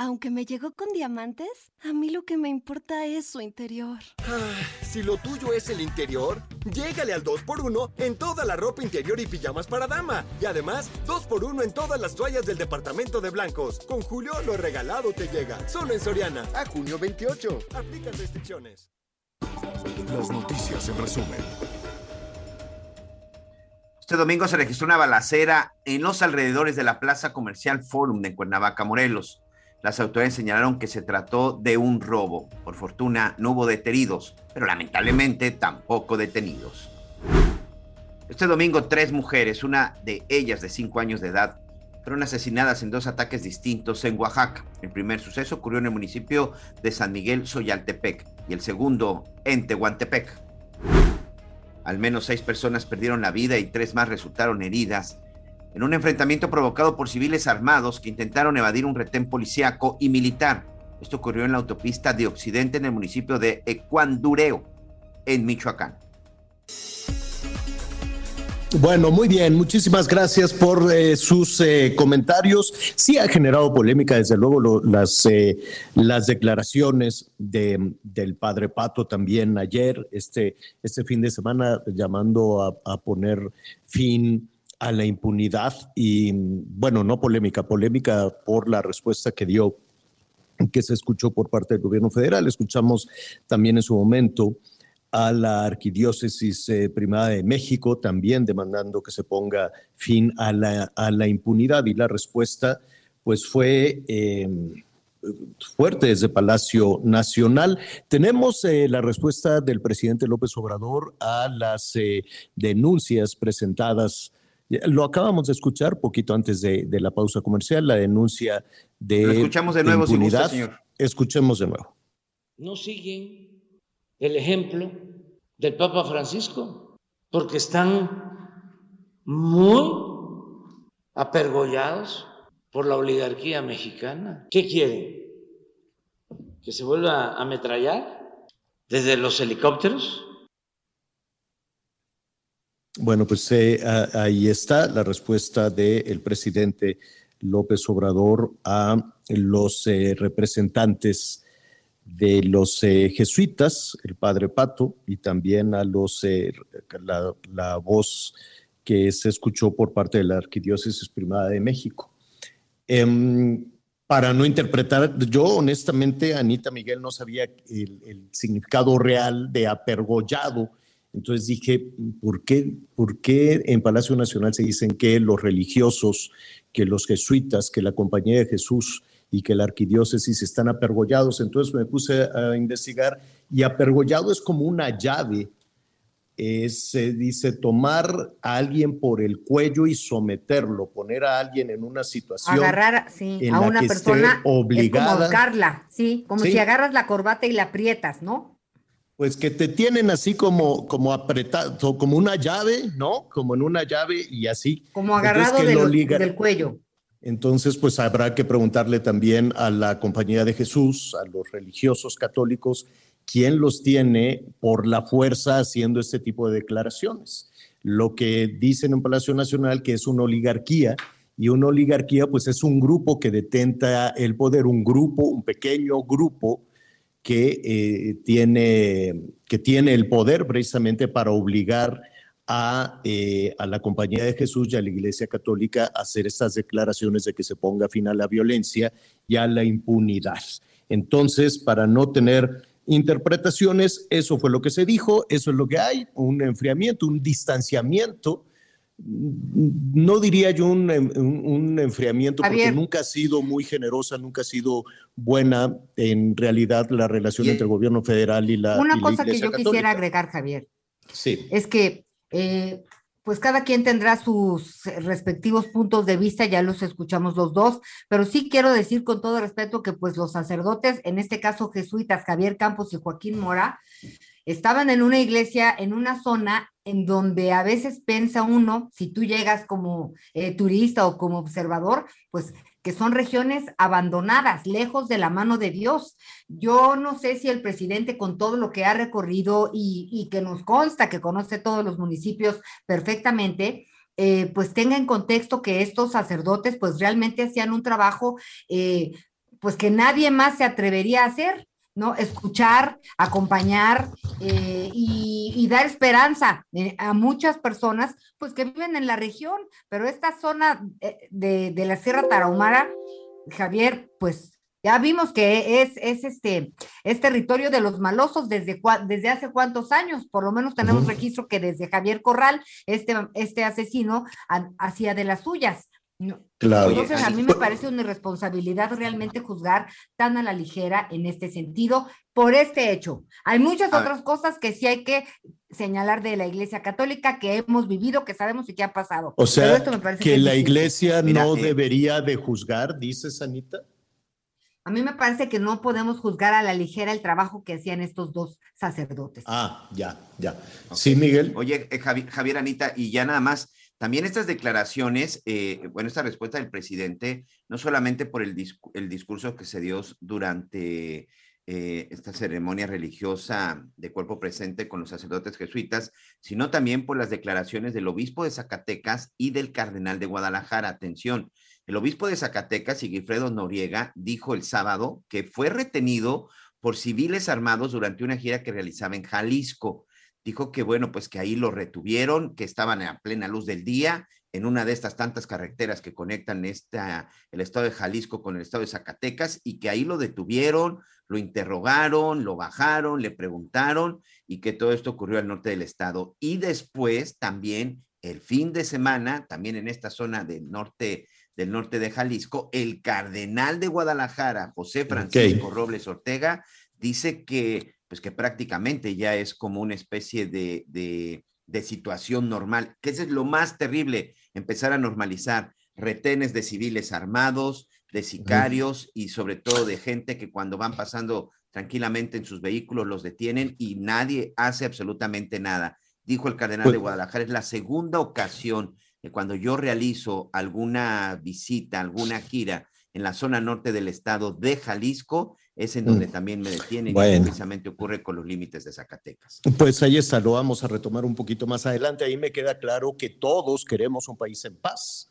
Aunque me llegó con diamantes, a mí lo que me importa es su interior. Ah, si lo tuyo es el interior, llégale al 2x1 en toda la ropa interior y pijamas para dama. Y además, 2x1 en todas las toallas del departamento de blancos. Con Julio, lo regalado te llega. Solo en Soriana. A junio 28. Aplican restricciones. Las noticias en resumen. Este domingo se registró una balacera en los alrededores de la Plaza Comercial Forum de Cuernavaca, Morelos. Las autoridades señalaron que se trató de un robo. Por fortuna no hubo detenidos, pero lamentablemente tampoco detenidos. Este domingo tres mujeres, una de ellas de cinco años de edad, fueron asesinadas en dos ataques distintos en Oaxaca. El primer suceso ocurrió en el municipio de San Miguel Soyaltepec y el segundo en Tehuantepec. Al menos seis personas perdieron la vida y tres más resultaron heridas en un enfrentamiento provocado por civiles armados que intentaron evadir un retén policíaco y militar. Esto ocurrió en la autopista de Occidente en el municipio de Ecuandureo, en Michoacán. Bueno, muy bien, muchísimas gracias por eh, sus eh, comentarios. Sí ha generado polémica, desde luego, eh, las declaraciones de, del padre Pato también ayer, este, este fin de semana, llamando a poner fin a la impunidad y, bueno, no polémica, polémica por la respuesta que dio, que se escuchó por parte del gobierno federal. Escuchamos también en su momento a la Arquidiócesis eh, Primada de México, también demandando que se ponga fin a la, a la impunidad y la respuesta pues fue... Eh, fuerte desde Palacio Nacional. Tenemos eh, la respuesta del presidente López Obrador a las eh, denuncias presentadas lo acabamos de escuchar poquito antes de, de la pausa comercial, la denuncia de. Lo escuchamos de nuevo, impunidad. si gusta, señor. Escuchemos de nuevo. No siguen el ejemplo del Papa Francisco, porque están muy apergollados por la oligarquía mexicana. ¿Qué quieren? ¿Que se vuelva a ametrallar desde los helicópteros? Bueno, pues eh, ahí está la respuesta del presidente López Obrador a los eh, representantes de los eh, jesuitas, el padre Pato, y también a los la, la voz que se escuchó por parte de la Arquidiócesis Primada de México. Em, para no interpretar, yo honestamente, Anita Miguel, no sabía el, el significado real de apergollado. Entonces dije, ¿por qué, ¿por qué en Palacio Nacional se dicen que los religiosos, que los jesuitas, que la Compañía de Jesús y que la arquidiócesis están apergollados? Entonces me puse a investigar y apergollado es como una llave es, se dice, tomar a alguien por el cuello y someterlo, poner a alguien en una situación Agarrar, sí, en a la una que persona es como obligada. ahorcarla, sí, como Sí. si agarras la corbata y la aprietas, ¿no? Pues que te tienen así como, como apretado, como una llave, ¿no? Como en una llave y así. Como agarrado Entonces, liga- del cuello. Entonces, pues habrá que preguntarle también a la Compañía de Jesús, a los religiosos católicos, quién los tiene por la fuerza haciendo este tipo de declaraciones. Lo que dicen en Palacio Nacional que es una oligarquía y una oligarquía pues es un grupo que detenta el poder, un grupo, un pequeño grupo que, eh, tiene, que tiene el poder precisamente para obligar a, eh, a la Compañía de Jesús y a la Iglesia Católica a hacer estas declaraciones de que se ponga fin a la violencia y a la impunidad. Entonces, para no tener interpretaciones, eso fue lo que se dijo, eso es lo que hay, un enfriamiento, un distanciamiento. No diría yo un, un- un enfriamiento porque Javier. nunca ha sido muy generosa, nunca ha sido buena en realidad la relación Y- entre el gobierno federal y la, Una y la cosa que yo Católica. quisiera agregar, Javier, Sí. es que eh, pues cada quien tendrá sus respectivos puntos de vista, ya los escuchamos los dos, pero sí quiero decir con todo respeto que pues los sacerdotes, en este caso jesuitas, Javier Campos y Joaquín Mora, estaban en una iglesia, en una zona en donde a veces piensa uno, si tú llegas como eh, turista o como observador, pues que son regiones abandonadas, lejos de la mano de Dios. Yo no sé si el presidente con todo lo que ha recorrido y, que nos consta que conoce todos los municipios perfectamente, eh, pues tenga en contexto que estos sacerdotes pues realmente hacían un trabajo eh, pues que nadie más se atrevería a hacer. ¿No? Escuchar, acompañar eh, y, y dar esperanza eh, a muchas personas, pues que viven en la región, pero esta zona eh, de, de la Sierra Tarahumara, Javier, pues ya vimos que es, es este, es territorio de los malosos desde, desde hace cuántos años, por lo menos tenemos registro que desde Javier Corral, este, este asesino, ha- hacía de las suyas. No, Claro. Entonces, a mí me parece una irresponsabilidad realmente juzgar tan a la ligera en este sentido por este hecho. Hay muchas A ver. otras cosas que sí hay que señalar de la Iglesia Católica que hemos vivido, que sabemos y que ha pasado. O Pero sea, esto me parece que es la iglesia Mira, no eh, debería de juzgar, dice Sanita. A mí me parece que no podemos juzgar a la ligera el trabajo que hacían estos dos sacerdotes. Ah, ya, ya. Sí, Miguel. Oye, eh, Javi- Javier Anita, y ya nada más, también estas declaraciones, eh, bueno, esta respuesta del presidente, no solamente por el, discu- el discurso que se dio durante eh, esta ceremonia religiosa de cuerpo presente con los sacerdotes jesuitas, sino también por las declaraciones del obispo de Zacatecas y del cardenal de Guadalajara. Atención, el obispo de Zacatecas, Sigifredo Noriega, dijo el sábado que fue retenido por civiles armados durante una gira que realizaba en Jalisco dijo que bueno, pues que ahí lo retuvieron, que estaban a plena luz del día en una de estas tantas carreteras que conectan esta, el estado de Jalisco con el estado de Zacatecas y que ahí lo detuvieron, lo interrogaron, lo bajaron, le preguntaron y que todo esto ocurrió al norte del estado. Y después también el fin de semana, también en esta zona del norte del norte de Jalisco, el cardenal de Guadalajara, José Francisco Robles Ortega, dice que pues que prácticamente ya es como una especie de, de, de situación normal, que eso es lo más terrible, empezar a normalizar retenes de civiles armados, de sicarios y sobre todo de gente que cuando van pasando tranquilamente en sus vehículos los detienen y nadie hace absolutamente nada. Dijo el cardenal Pues- de Guadalajara, es la segunda ocasión que cuando yo realizo alguna visita, alguna gira en la zona norte del estado de Jalisco, es en donde Mm. también me detienen y precisamente ocurre con los límites de Zacatecas. Pues ahí está, lo vamos a retomar un poquito más adelante. Ahí me queda claro que todos queremos un país en paz.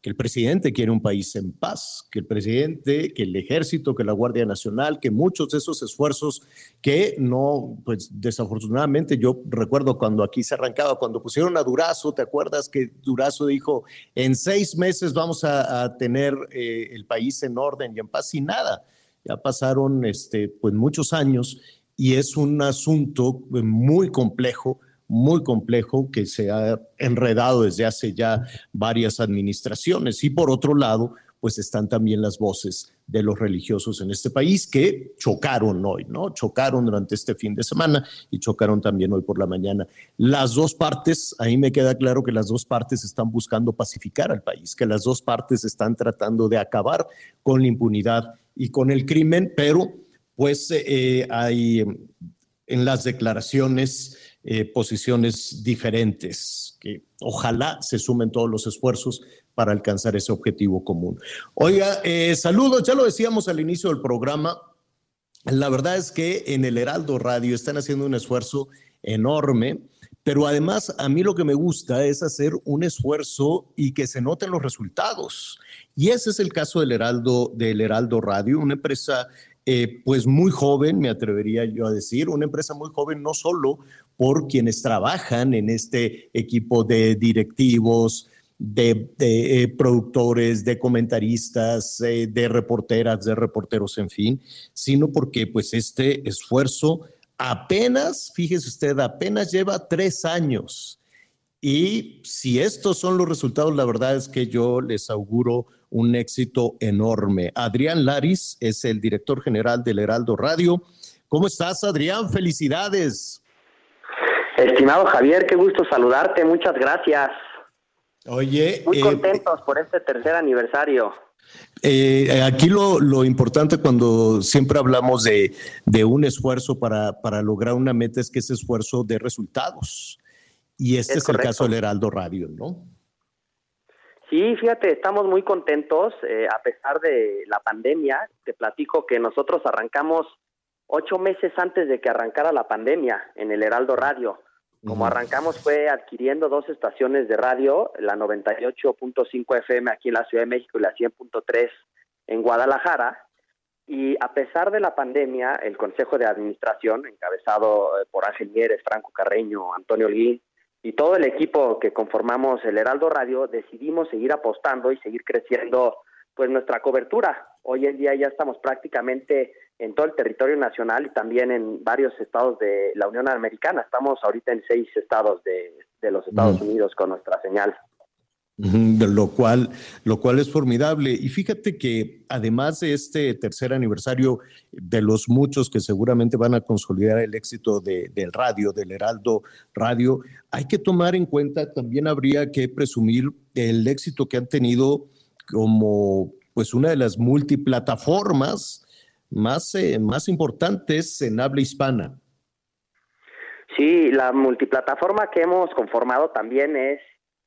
que el presidente quiere un país en paz, que el presidente, que el ejército, que la Guardia Nacional, que muchos de esos esfuerzos que no, pues desafortunadamente yo recuerdo cuando aquí se arrancaba, cuando pusieron a Durazo, ¿te acuerdas que Durazo dijo, en seis meses vamos a, a tener eh, el país en orden y en paz y nada? Ya pasaron este, pues muchos años y es un asunto eh, muy complejo muy complejo que se ha enredado desde hace ya varias administraciones. Y por otro lado, pues están también las voces de los religiosos en este país que chocaron hoy, ¿no? Chocaron durante este fin de semana y chocaron también hoy por la mañana. Las dos partes, ahí me queda claro que las dos partes están buscando pacificar al país, que las dos partes están tratando de acabar con la impunidad y con el crimen, pero pues eh, hay en las declaraciones eh, posiciones diferentes, que ojalá se sumen todos los esfuerzos para alcanzar ese objetivo común. Oiga, eh, saludos, ya lo decíamos al inicio del programa, la verdad es que en el Heraldo Radio están haciendo un esfuerzo enorme, pero además a mí lo que me gusta es hacer un esfuerzo y que se noten los resultados. Y ese es el caso del Heraldo, del Heraldo Radio, una empresa eh, pues muy joven, me atrevería yo a decir, una empresa muy joven no solo por quienes trabajan en este equipo de directivos, de, eh, productores, de comentaristas, eh, de reporteras, de reporteros, en fin, sino porque pues este esfuerzo apenas, fíjese usted, apenas lleva tres años. Y si estos son los resultados, la verdad es que yo les auguro un éxito enorme. Adrián Laris es el director general del Heraldo Radio. ¿Cómo estás, Adrián? Felicidades. Estimado Javier, qué gusto saludarte, muchas gracias. Oye, muy eh, contentos por este tercer aniversario. eh, aquí lo, lo, importante cuando siempre hablamos de, de un esfuerzo para, para, lograr una meta es que ese esfuerzo de resultados. Y este es, es el caso del Heraldo Radio, ¿no? Sí, fíjate, estamos muy contentos eh, a pesar de la pandemia. Te platico que nosotros arrancamos ocho meses antes de que arrancara la pandemia en el Heraldo Radio. Como arrancamos fue adquiriendo dos estaciones de radio, la 98.5 FM aquí en la Ciudad de México y la 100.3 en Guadalajara. Y a pesar de la pandemia, el Consejo de Administración, encabezado eh, por Ángel Mieres, Franco Carreño, Antonio Olguín y todo el equipo que conformamos el Heraldo Radio, decidimos seguir apostando y seguir creciendo pues nuestra cobertura. Hoy en día ya estamos prácticamente en todo el territorio nacional y también en varios estados de la Unión Americana. Estamos ahorita en seis estados de, de los Estados mm. Unidos con nuestra señal. Lo cual, lo cual es formidable. Y fíjate que además de este tercer aniversario, de los muchos que seguramente van a consolidar el éxito de, del radio, del Heraldo Radio, hay que tomar en cuenta, también habría que presumir el éxito que han tenido como pues una de las multiplataformas más, eh, más importantes en habla hispana. Sí, la multiplataforma que hemos conformado también es,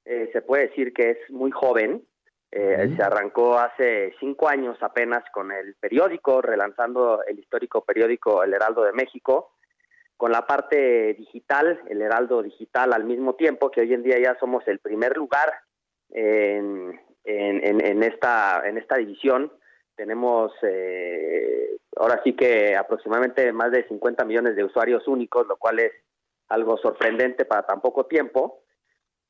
eh, se puede decir que es muy joven. Eh, Se arrancó hace cinco años apenas con el periódico, relanzando el histórico periódico El Heraldo de México, con la parte digital, el Heraldo Digital al mismo tiempo, que hoy en día ya somos el primer lugar en, en, en, esta, en esta división. Tenemos eh, ahora sí que aproximadamente más de 50 millones de usuarios únicos, lo cual es algo sorprendente para tan poco tiempo.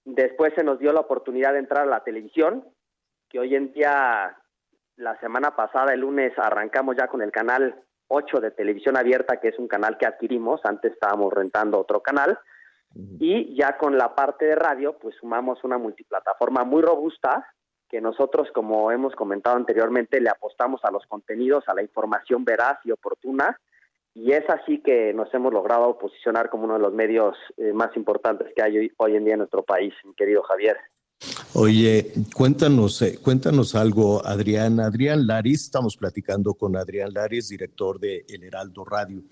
Después se nos dio la oportunidad de entrar a la televisión, que hoy en día, la semana pasada, el lunes, arrancamos ya con el canal 8 de televisión abierta, que es un canal que adquirimos, antes estábamos rentando otro canal, y ya con la parte de radio, pues sumamos una multiplataforma muy robusta, que nosotros, como hemos comentado anteriormente, le apostamos a los contenidos, a la información veraz y oportuna, y es así que nos hemos logrado posicionar como uno de los medios eh, más importantes que hay hoy, hoy, en día en nuestro país, mi querido Javier. Oye, cuéntanos, eh, cuéntanos algo, Adrián. Adrián Laris, estamos platicando con Adrián Laris, director de El Heraldo Radio.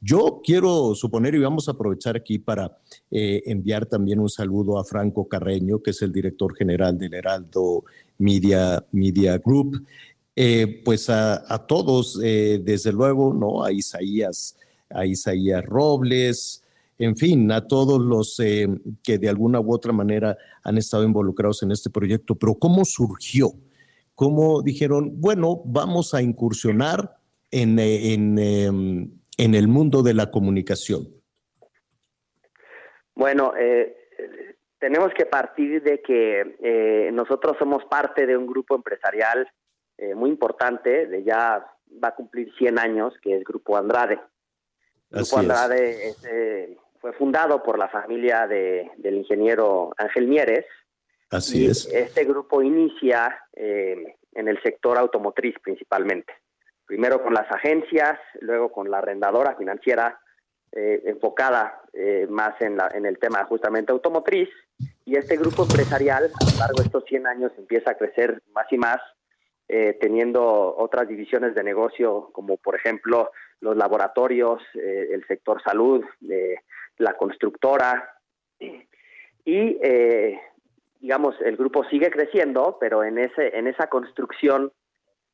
Yo quiero suponer, y vamos a aprovechar aquí para eh, enviar también un saludo a Franco Carreño, que es el director general del Heraldo Media, Media Group. Eh, pues a, todos, desde luego, ¿no? A Isaías, a Isaías Robles, en fin, a todos los eh, que de alguna u otra manera han estado involucrados en este proyecto. Pero ¿cómo surgió? ¿Cómo dijeron, bueno, vamos a incursionar en, eh, en, em, en el mundo de la comunicación? Bueno, eh, tenemos que partir de que eh, nosotros somos parte de un grupo empresarial eh, muy importante, de ya va a cumplir 100 años, que es Grupo Andrade. Grupo. Andrade es, fue fundado por la familia de- del ingeniero Ángel Mieres. Así y es. Este grupo inicia eh, en el sector automotriz principalmente. Primero con las agencias, luego con la arrendadora financiera eh, enfocada eh, más en, la, en el tema justamente automotriz. Y este grupo empresarial, a lo largo de estos 100 años, empieza a crecer más y más, eh, teniendo otras divisiones de negocio, como por ejemplo los laboratorios, eh, el sector salud, la constructora. Y eh, digamos, el grupo sigue creciendo, pero en, ese, en esa construcción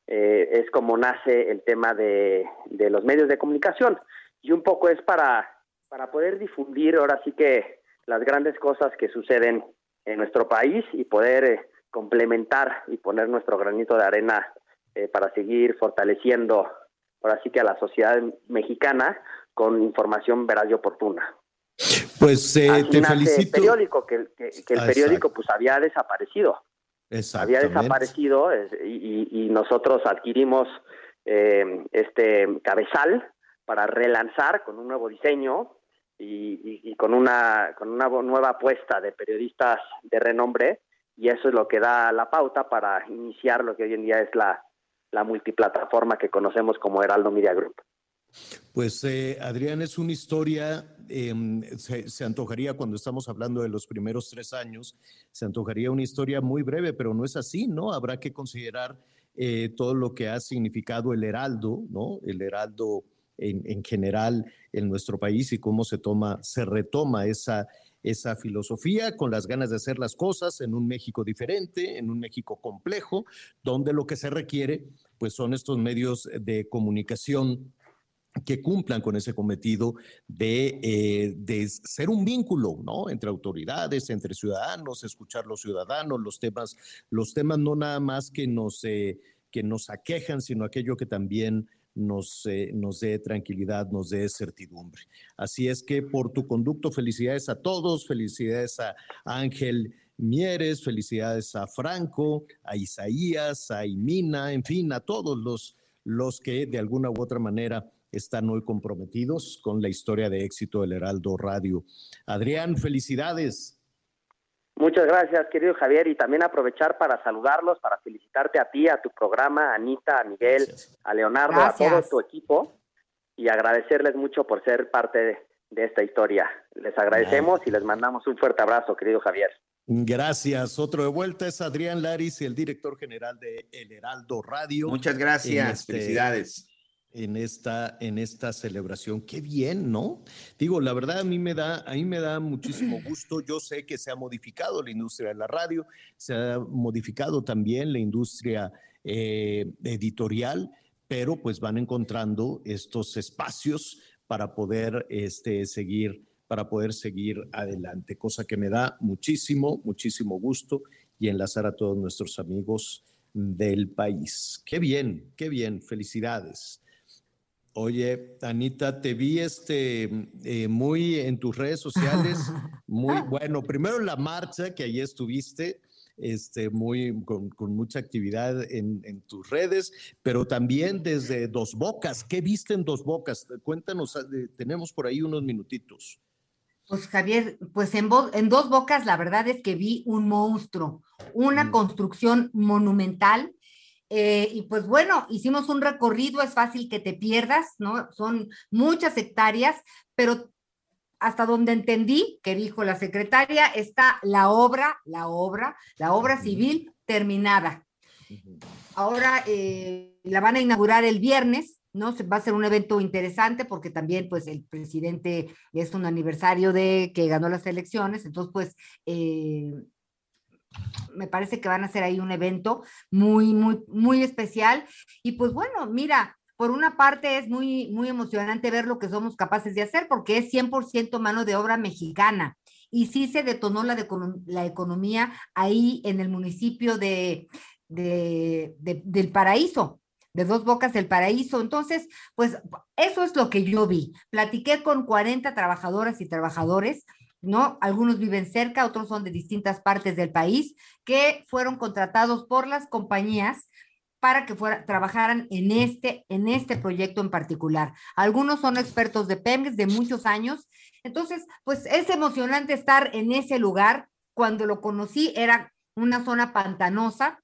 eh, es como nace el tema de, los medios de comunicación. Y un poco es para, para poder difundir ahora sí que las grandes cosas que suceden en nuestro país y poder eh, complementar y poner nuestro granito de arena eh, para seguir fortaleciendo ahora sí que a la sociedad mexicana con información veraz y oportuna. Pues eh, te nace el felicito. periódico, que, que- que el Ah, periódico pues había desaparecido. Había desaparecido es- y, y- y nosotros adquirimos eh, este cabezal para relanzar con un nuevo diseño y con una con una nueva apuesta de periodistas de renombre y eso es lo que da la pauta para iniciar lo que hoy en día es la, la multiplataforma que conocemos como Heraldo Media Group. Pues eh, Adrián, es una historia, em, se, antojaría cuando estamos hablando de los primeros tres años, se antojaría una historia muy breve, pero no es así, ¿no? Habrá que considerar eh, todo lo que ha significado el Heraldo, ¿no? El Heraldo en, en general en nuestro país y cómo se toma, se retoma esa, esa filosofía con las ganas de hacer las cosas en un México diferente, en un México complejo, donde lo que se requiere, pues son estos medios de comunicación que cumplan con ese cometido de, eh, de ser un vínculo, ¿no? Entre autoridades, entre ciudadanos, escuchar los ciudadanos, los temas, los temas no nada más que nos, eh, que nos aquejan, sino aquello que también nos, eh, nos dé tranquilidad, nos dé certidumbre. Así es que por tu conducto, felicidades a todos, felicidades a Ángel Mieres, felicidades a Franco, a Isaías, a Imina, en fin, a todos los, los que de alguna u otra manera están hoy comprometidos con la historia de éxito del Heraldo Radio. Adrián, felicidades. Muchas gracias, querido Javier, y también aprovechar para saludarlos, para felicitarte a ti, a tu programa, a Anita, a Miguel, a Leonardo, Gracias. a todo tu equipo, y agradecerles mucho por ser parte de, de esta historia. Les agradecemos y les mandamos un fuerte abrazo, querido Javier. Gracias. Otro de vuelta es Adrián Laris, el director general de El Heraldo Radio. Muchas gracias, felicidades. En esta, en esta celebración. Qué bien, ¿no? Digo, la verdad a mí me da, a mí me da muchísimo gusto. Yo sé que se ha modificado la industria de la radio, se ha modificado también la industria eh, editorial, pero pues van encontrando estos espacios para poder este, seguir para poder seguir adelante, cosa que me da muchísimo, muchísimo gusto y enlazar a todos nuestros amigos del país. Qué bien, qué bien, felicidades. Oye, Anita, te vi este eh, muy en tus redes sociales, <laughs> muy bueno. Primero la marcha que allí estuviste, este, muy con, con mucha actividad en, en, tus redes, pero también desde Dos Bocas. ¿Qué viste en Dos Bocas? Cuéntanos, eh, tenemos por ahí unos minutitos. Pues Javier, pues en, en, dos bocas la verdad es que vi un monstruo, una mm. construcción monumental. Eh, y pues bueno, hicimos un recorrido, es fácil que te pierdas, ¿no? Son muchas hectáreas, pero hasta donde entendí que dijo la secretaria, está la obra, la obra, la obra civil terminada. Ahora eh, la van a inaugurar el viernes, ¿no? Va a ser un evento interesante porque también, pues, el presidente es un aniversario de que ganó las elecciones, entonces, pues, eh, me parece que van a hacer ahí un evento muy, muy, muy especial. Y pues bueno, mira, por una parte es muy, muy emocionante ver lo que somos capaces de hacer porque es 100% mano de obra mexicana. Y sí se detonó la, la economía ahí en el municipio de, de, de, del Paraíso, de Dos Bocas del Paraíso. Entonces, pues eso es lo que yo vi. Platiqué con 40 trabajadoras y trabajadores. ¿No? Algunos viven cerca, otros son de distintas partes del país, que fueron contratados por las compañías para que fuera, trabajaran en este, en este proyecto en particular. Algunos son expertos de Pemex de muchos años. Entonces, pues es emocionante estar en ese lugar. Cuando lo conocí era una zona pantanosa,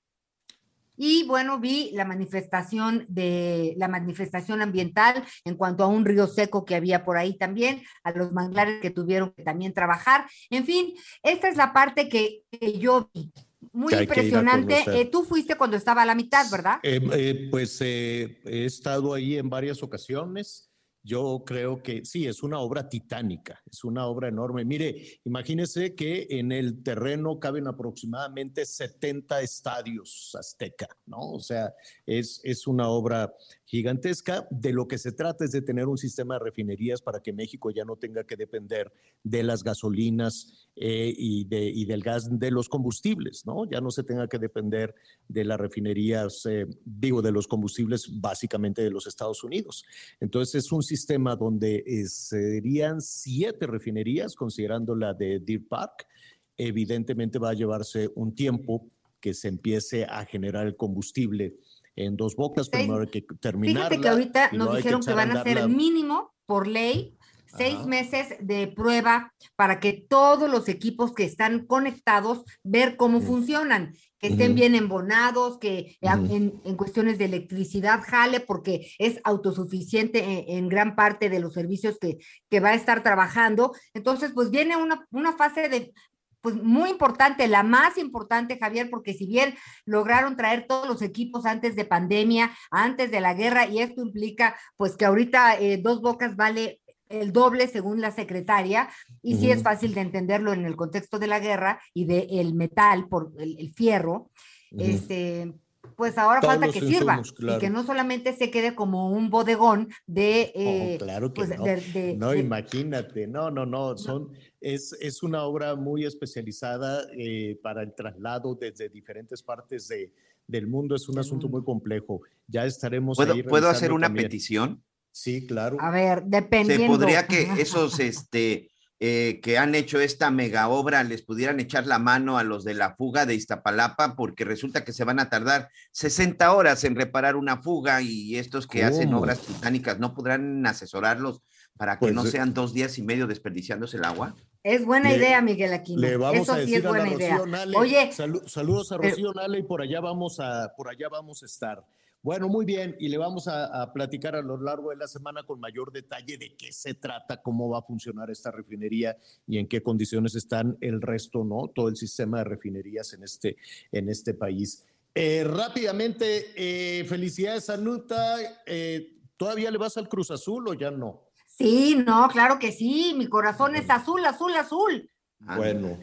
y bueno, vi la manifestación de la manifestación ambiental en cuanto a un río seco que había por ahí también, a los manglares que tuvieron que también trabajar. En fin, esta es la parte que, que yo vi. Muy impresionante. Eh, tú fuiste cuando estaba a la mitad, ¿verdad? Eh, eh, pues he estado ahí en varias ocasiones. Yo creo que sí, es una obra titánica, es una obra enorme. Mire, imagínese que en el terreno caben aproximadamente 70 estadios azteca, ¿no? O sea, es, es una obra gigantesca. De lo que se trata es de tener un sistema de refinerías para que México ya no tenga que depender de las gasolinas eh, y, de, y del gas de los combustibles, ¿no? Ya no se tenga que depender de las refinerías, eh, digo, de los combustibles básicamente de los Estados Unidos. Entonces es un sistema donde eh, serían siete refinerías, considerando la de Deer Park. Evidentemente va a llevarse un tiempo que se empiece a generar el combustible en dos bocas, primero hay que terminar. Fíjate que ahorita nos dijeron que, van a ser mínimo por ley seis meses de prueba para que todos los equipos que están conectados ver cómo funcionan, que estén bien embonados, que en, en, cuestiones de electricidad jale, porque es autosuficiente en, en, gran parte de los servicios que, que va a estar trabajando. Entonces, pues viene una, una fase de pues muy importante, la más importante, Javier, porque si bien lograron traer todos los equipos antes de pandemia, antes de la guerra, y esto implica pues que ahorita eh, dos bocas vale el doble según la secretaria, y sí es fácil de entenderlo en el contexto de la guerra y del el metal, por el, el fierro, este, pues ahora Todos falta que sirva claro. y que no solamente se quede como un bodegón de... eh, Oh, claro que pues, no. de- de- no, de- imagínate, no, no, no, son, es, es una obra muy especializada eh, para el traslado desde diferentes partes de, del mundo, es un asunto muy complejo. Ya estaremos ¿Puedo, ahí ¿puedo hacer una también. petición? Sí, claro. A ver, Se dependiendo. podría que esos este, eh, que han hecho esta mega obra les pudieran echar la mano a los de la fuga de Iztapalapa, porque resulta que se van a tardar 60 horas en reparar una fuga y estos que hacen obras titánicas no podrán asesorarlos para que Pues, no sean dos días y medio desperdiciándose el agua. Es buena Le- idea, Miguel Aquino. Le vamos Eso a sí decir es a la buena idea. Rocío Nale, Oye, salu- saludos a pero- Rocío Nale y por allá vamos a, por allá vamos a estar. Bueno, muy bien, y le vamos a, a platicar a lo largo de la semana con mayor detalle de qué se trata, cómo va a funcionar esta refinería y en qué condiciones están el resto, ¿no? Todo el sistema de refinerías en este, en este país. Eh, rápidamente, eh, felicidades, Anuta. Eh, ¿Todavía le vas al Cruz Azul o ya no? Sí, no, claro que sí. Mi corazón es azul, azul, azul. Bueno.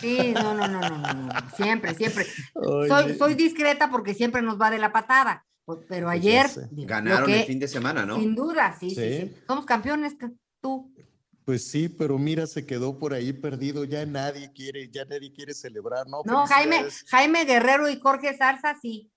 Sí, no, no, no, no, no, no, Siempre, siempre. Oye. Soy, soy discreta porque siempre nos va de la patada. Pues, Pero ayer. digo, Ganaron que- el fin de semana, ¿no? Sin duda, sí, sí, Sí. sí. Somos campeones, que- tú. Pues sí, pero mira, se quedó por ahí perdido, ya nadie quiere, ya nadie quiere celebrar, ¿no? No, Jaime. Jaime Guerrero y Jorge Zarza, sí.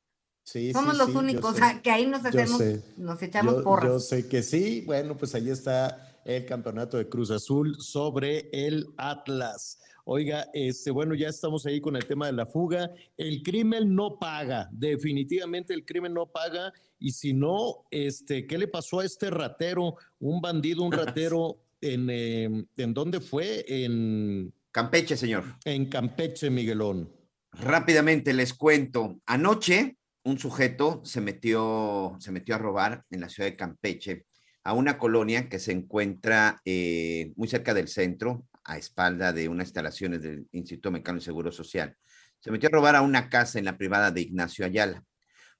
Sí, Somos sí, los sí, únicos que ahí nos hacemos, nos echamos Yo- porras. Yo sé que sí. Bueno, pues ahí está el campeonato de Cruz Azul sobre el Atlas. Oiga, este, bueno, ya estamos ahí con el tema de la fuga. El crimen no paga, definitivamente el crimen no paga. Y si no, este, ¿qué le pasó a este ratero? Un bandido, un ratero, <laughs> en, eh, ¿en dónde fue? En Campeche, señor. En Campeche, Miguelón. Rápidamente les cuento. Anoche un sujeto se metió, se metió a robar en la ciudad de Campeche a una colonia que se encuentra eh, muy cerca del centro, a espalda de unas instalaciones del Instituto Mexicano de Seguro Social. Se metió a robar a una casa en la privada de Ignacio Ayala.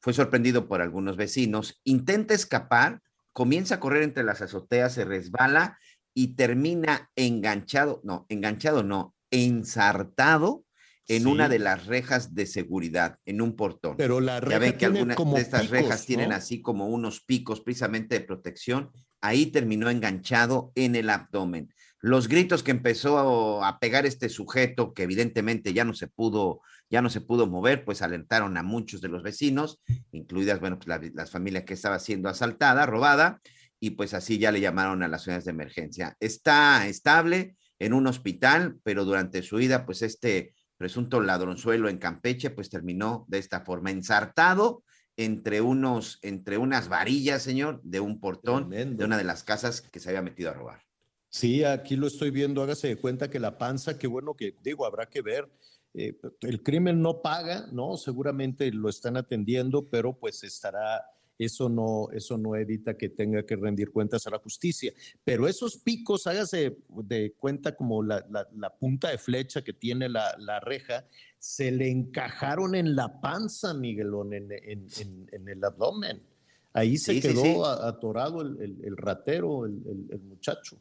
Fue sorprendido por algunos vecinos, intenta escapar, comienza a correr entre las azoteas, se resbala y termina enganchado, no, enganchado no, ensartado en Sí. una de las rejas de seguridad, en un portón. Pero la ya reja ven que algunas de estas picos, rejas tienen así como unos picos precisamente de protección. Ahí terminó enganchado en el abdomen. Los gritos que empezó a pegar este sujeto, que evidentemente ya no se pudo, ya no se pudo mover, pues alentaron a muchos de los vecinos, incluidas, bueno, pues la, las familias que estaba siendo asaltada, robada, y pues así ya le llamaron a las unidades de emergencia. Está estable en un hospital, pero durante su ida, pues este presunto ladronzuelo en Campeche, pues terminó de esta forma, ensartado entre unos, entre unas varillas, señor, de un portón de una de las casas que se había metido a robar. Sí, aquí lo estoy viendo, hágase de cuenta que la panza, qué bueno que digo, habrá que ver. eh, el crimen no paga, ¿no? Seguramente lo están atendiendo, pero pues estará, eso no, eso no evita que tenga que rendir cuentas a la justicia. Pero esos picos, hágase de cuenta como la, la- la punta de flecha que tiene la, la reja, se le encajaron en la panza, Miguelón, en, en- en- en el abdomen. Ahí se Sí, quedó sí. atorado el, el- el ratero, el- el- el muchacho.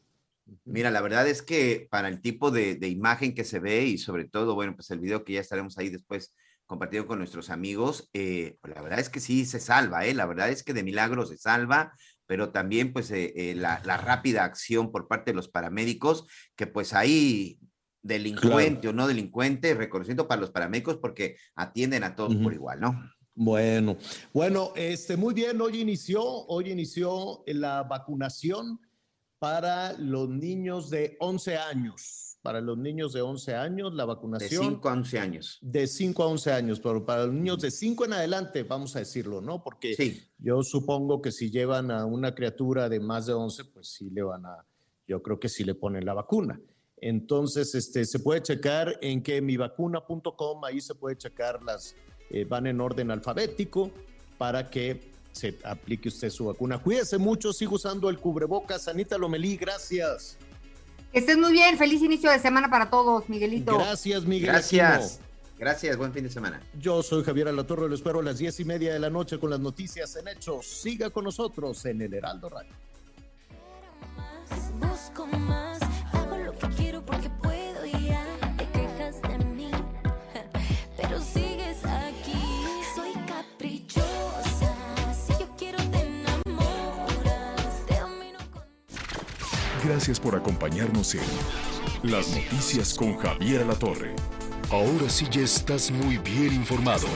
Mira, la verdad es que para el tipo de, de imagen que se ve y sobre todo, bueno, pues el video que ya estaremos ahí después compartido con nuestros amigos, eh, la verdad es que sí se salva, ¿eh? La verdad es que de milagro se salva, pero también pues eh, eh, la, la rápida acción por parte de los paramédicos, que pues ahí delincuente o no delincuente, reconocimiento para los paramédicos porque atienden a todos por igual, ¿no? Bueno, bueno, este, muy bien, hoy inició, hoy inició la vacunación para los niños de 11 años. Para los niños de 11 años, la De vacunación. 5 a 11 años. De 5 a 11 años, pero para los niños de 5 en adelante, vamos a decirlo, ¿no? Porque yo supongo que si llevan a una criatura de más de 11, pues sí le van a, yo creo que sí le ponen la vacuna. Entonces, este, se puede checar en que mivacuna.com, ahí se puede checar las, eh, van en orden alfabético para que se aplique usted su vacuna. Cuídese mucho, siga usando el cubrebocas. Anita Lomelí, gracias. Que estés muy bien, feliz inicio de semana para todos, Miguelito. Gracias, Miguel. Gracias. Gracias, buen fin de semana. Yo soy Javier Alatorre, lo espero a las diez y media de la noche con las noticias en Hechos. Siga con nosotros en el Heraldo Radio. Gracias por acompañarnos en Las Noticias con Javier Alatorre. Ahora sí ya estás muy bien informado.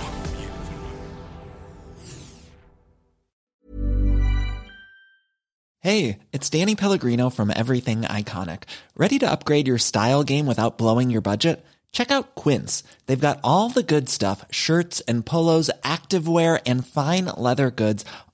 Hey, it's Danny Pellegrino from Everything Iconic. Ready to upgrade your style game without blowing your budget? Check out Quince. They've got all the good stuff shirts and polos, activewear, and fine leather goods,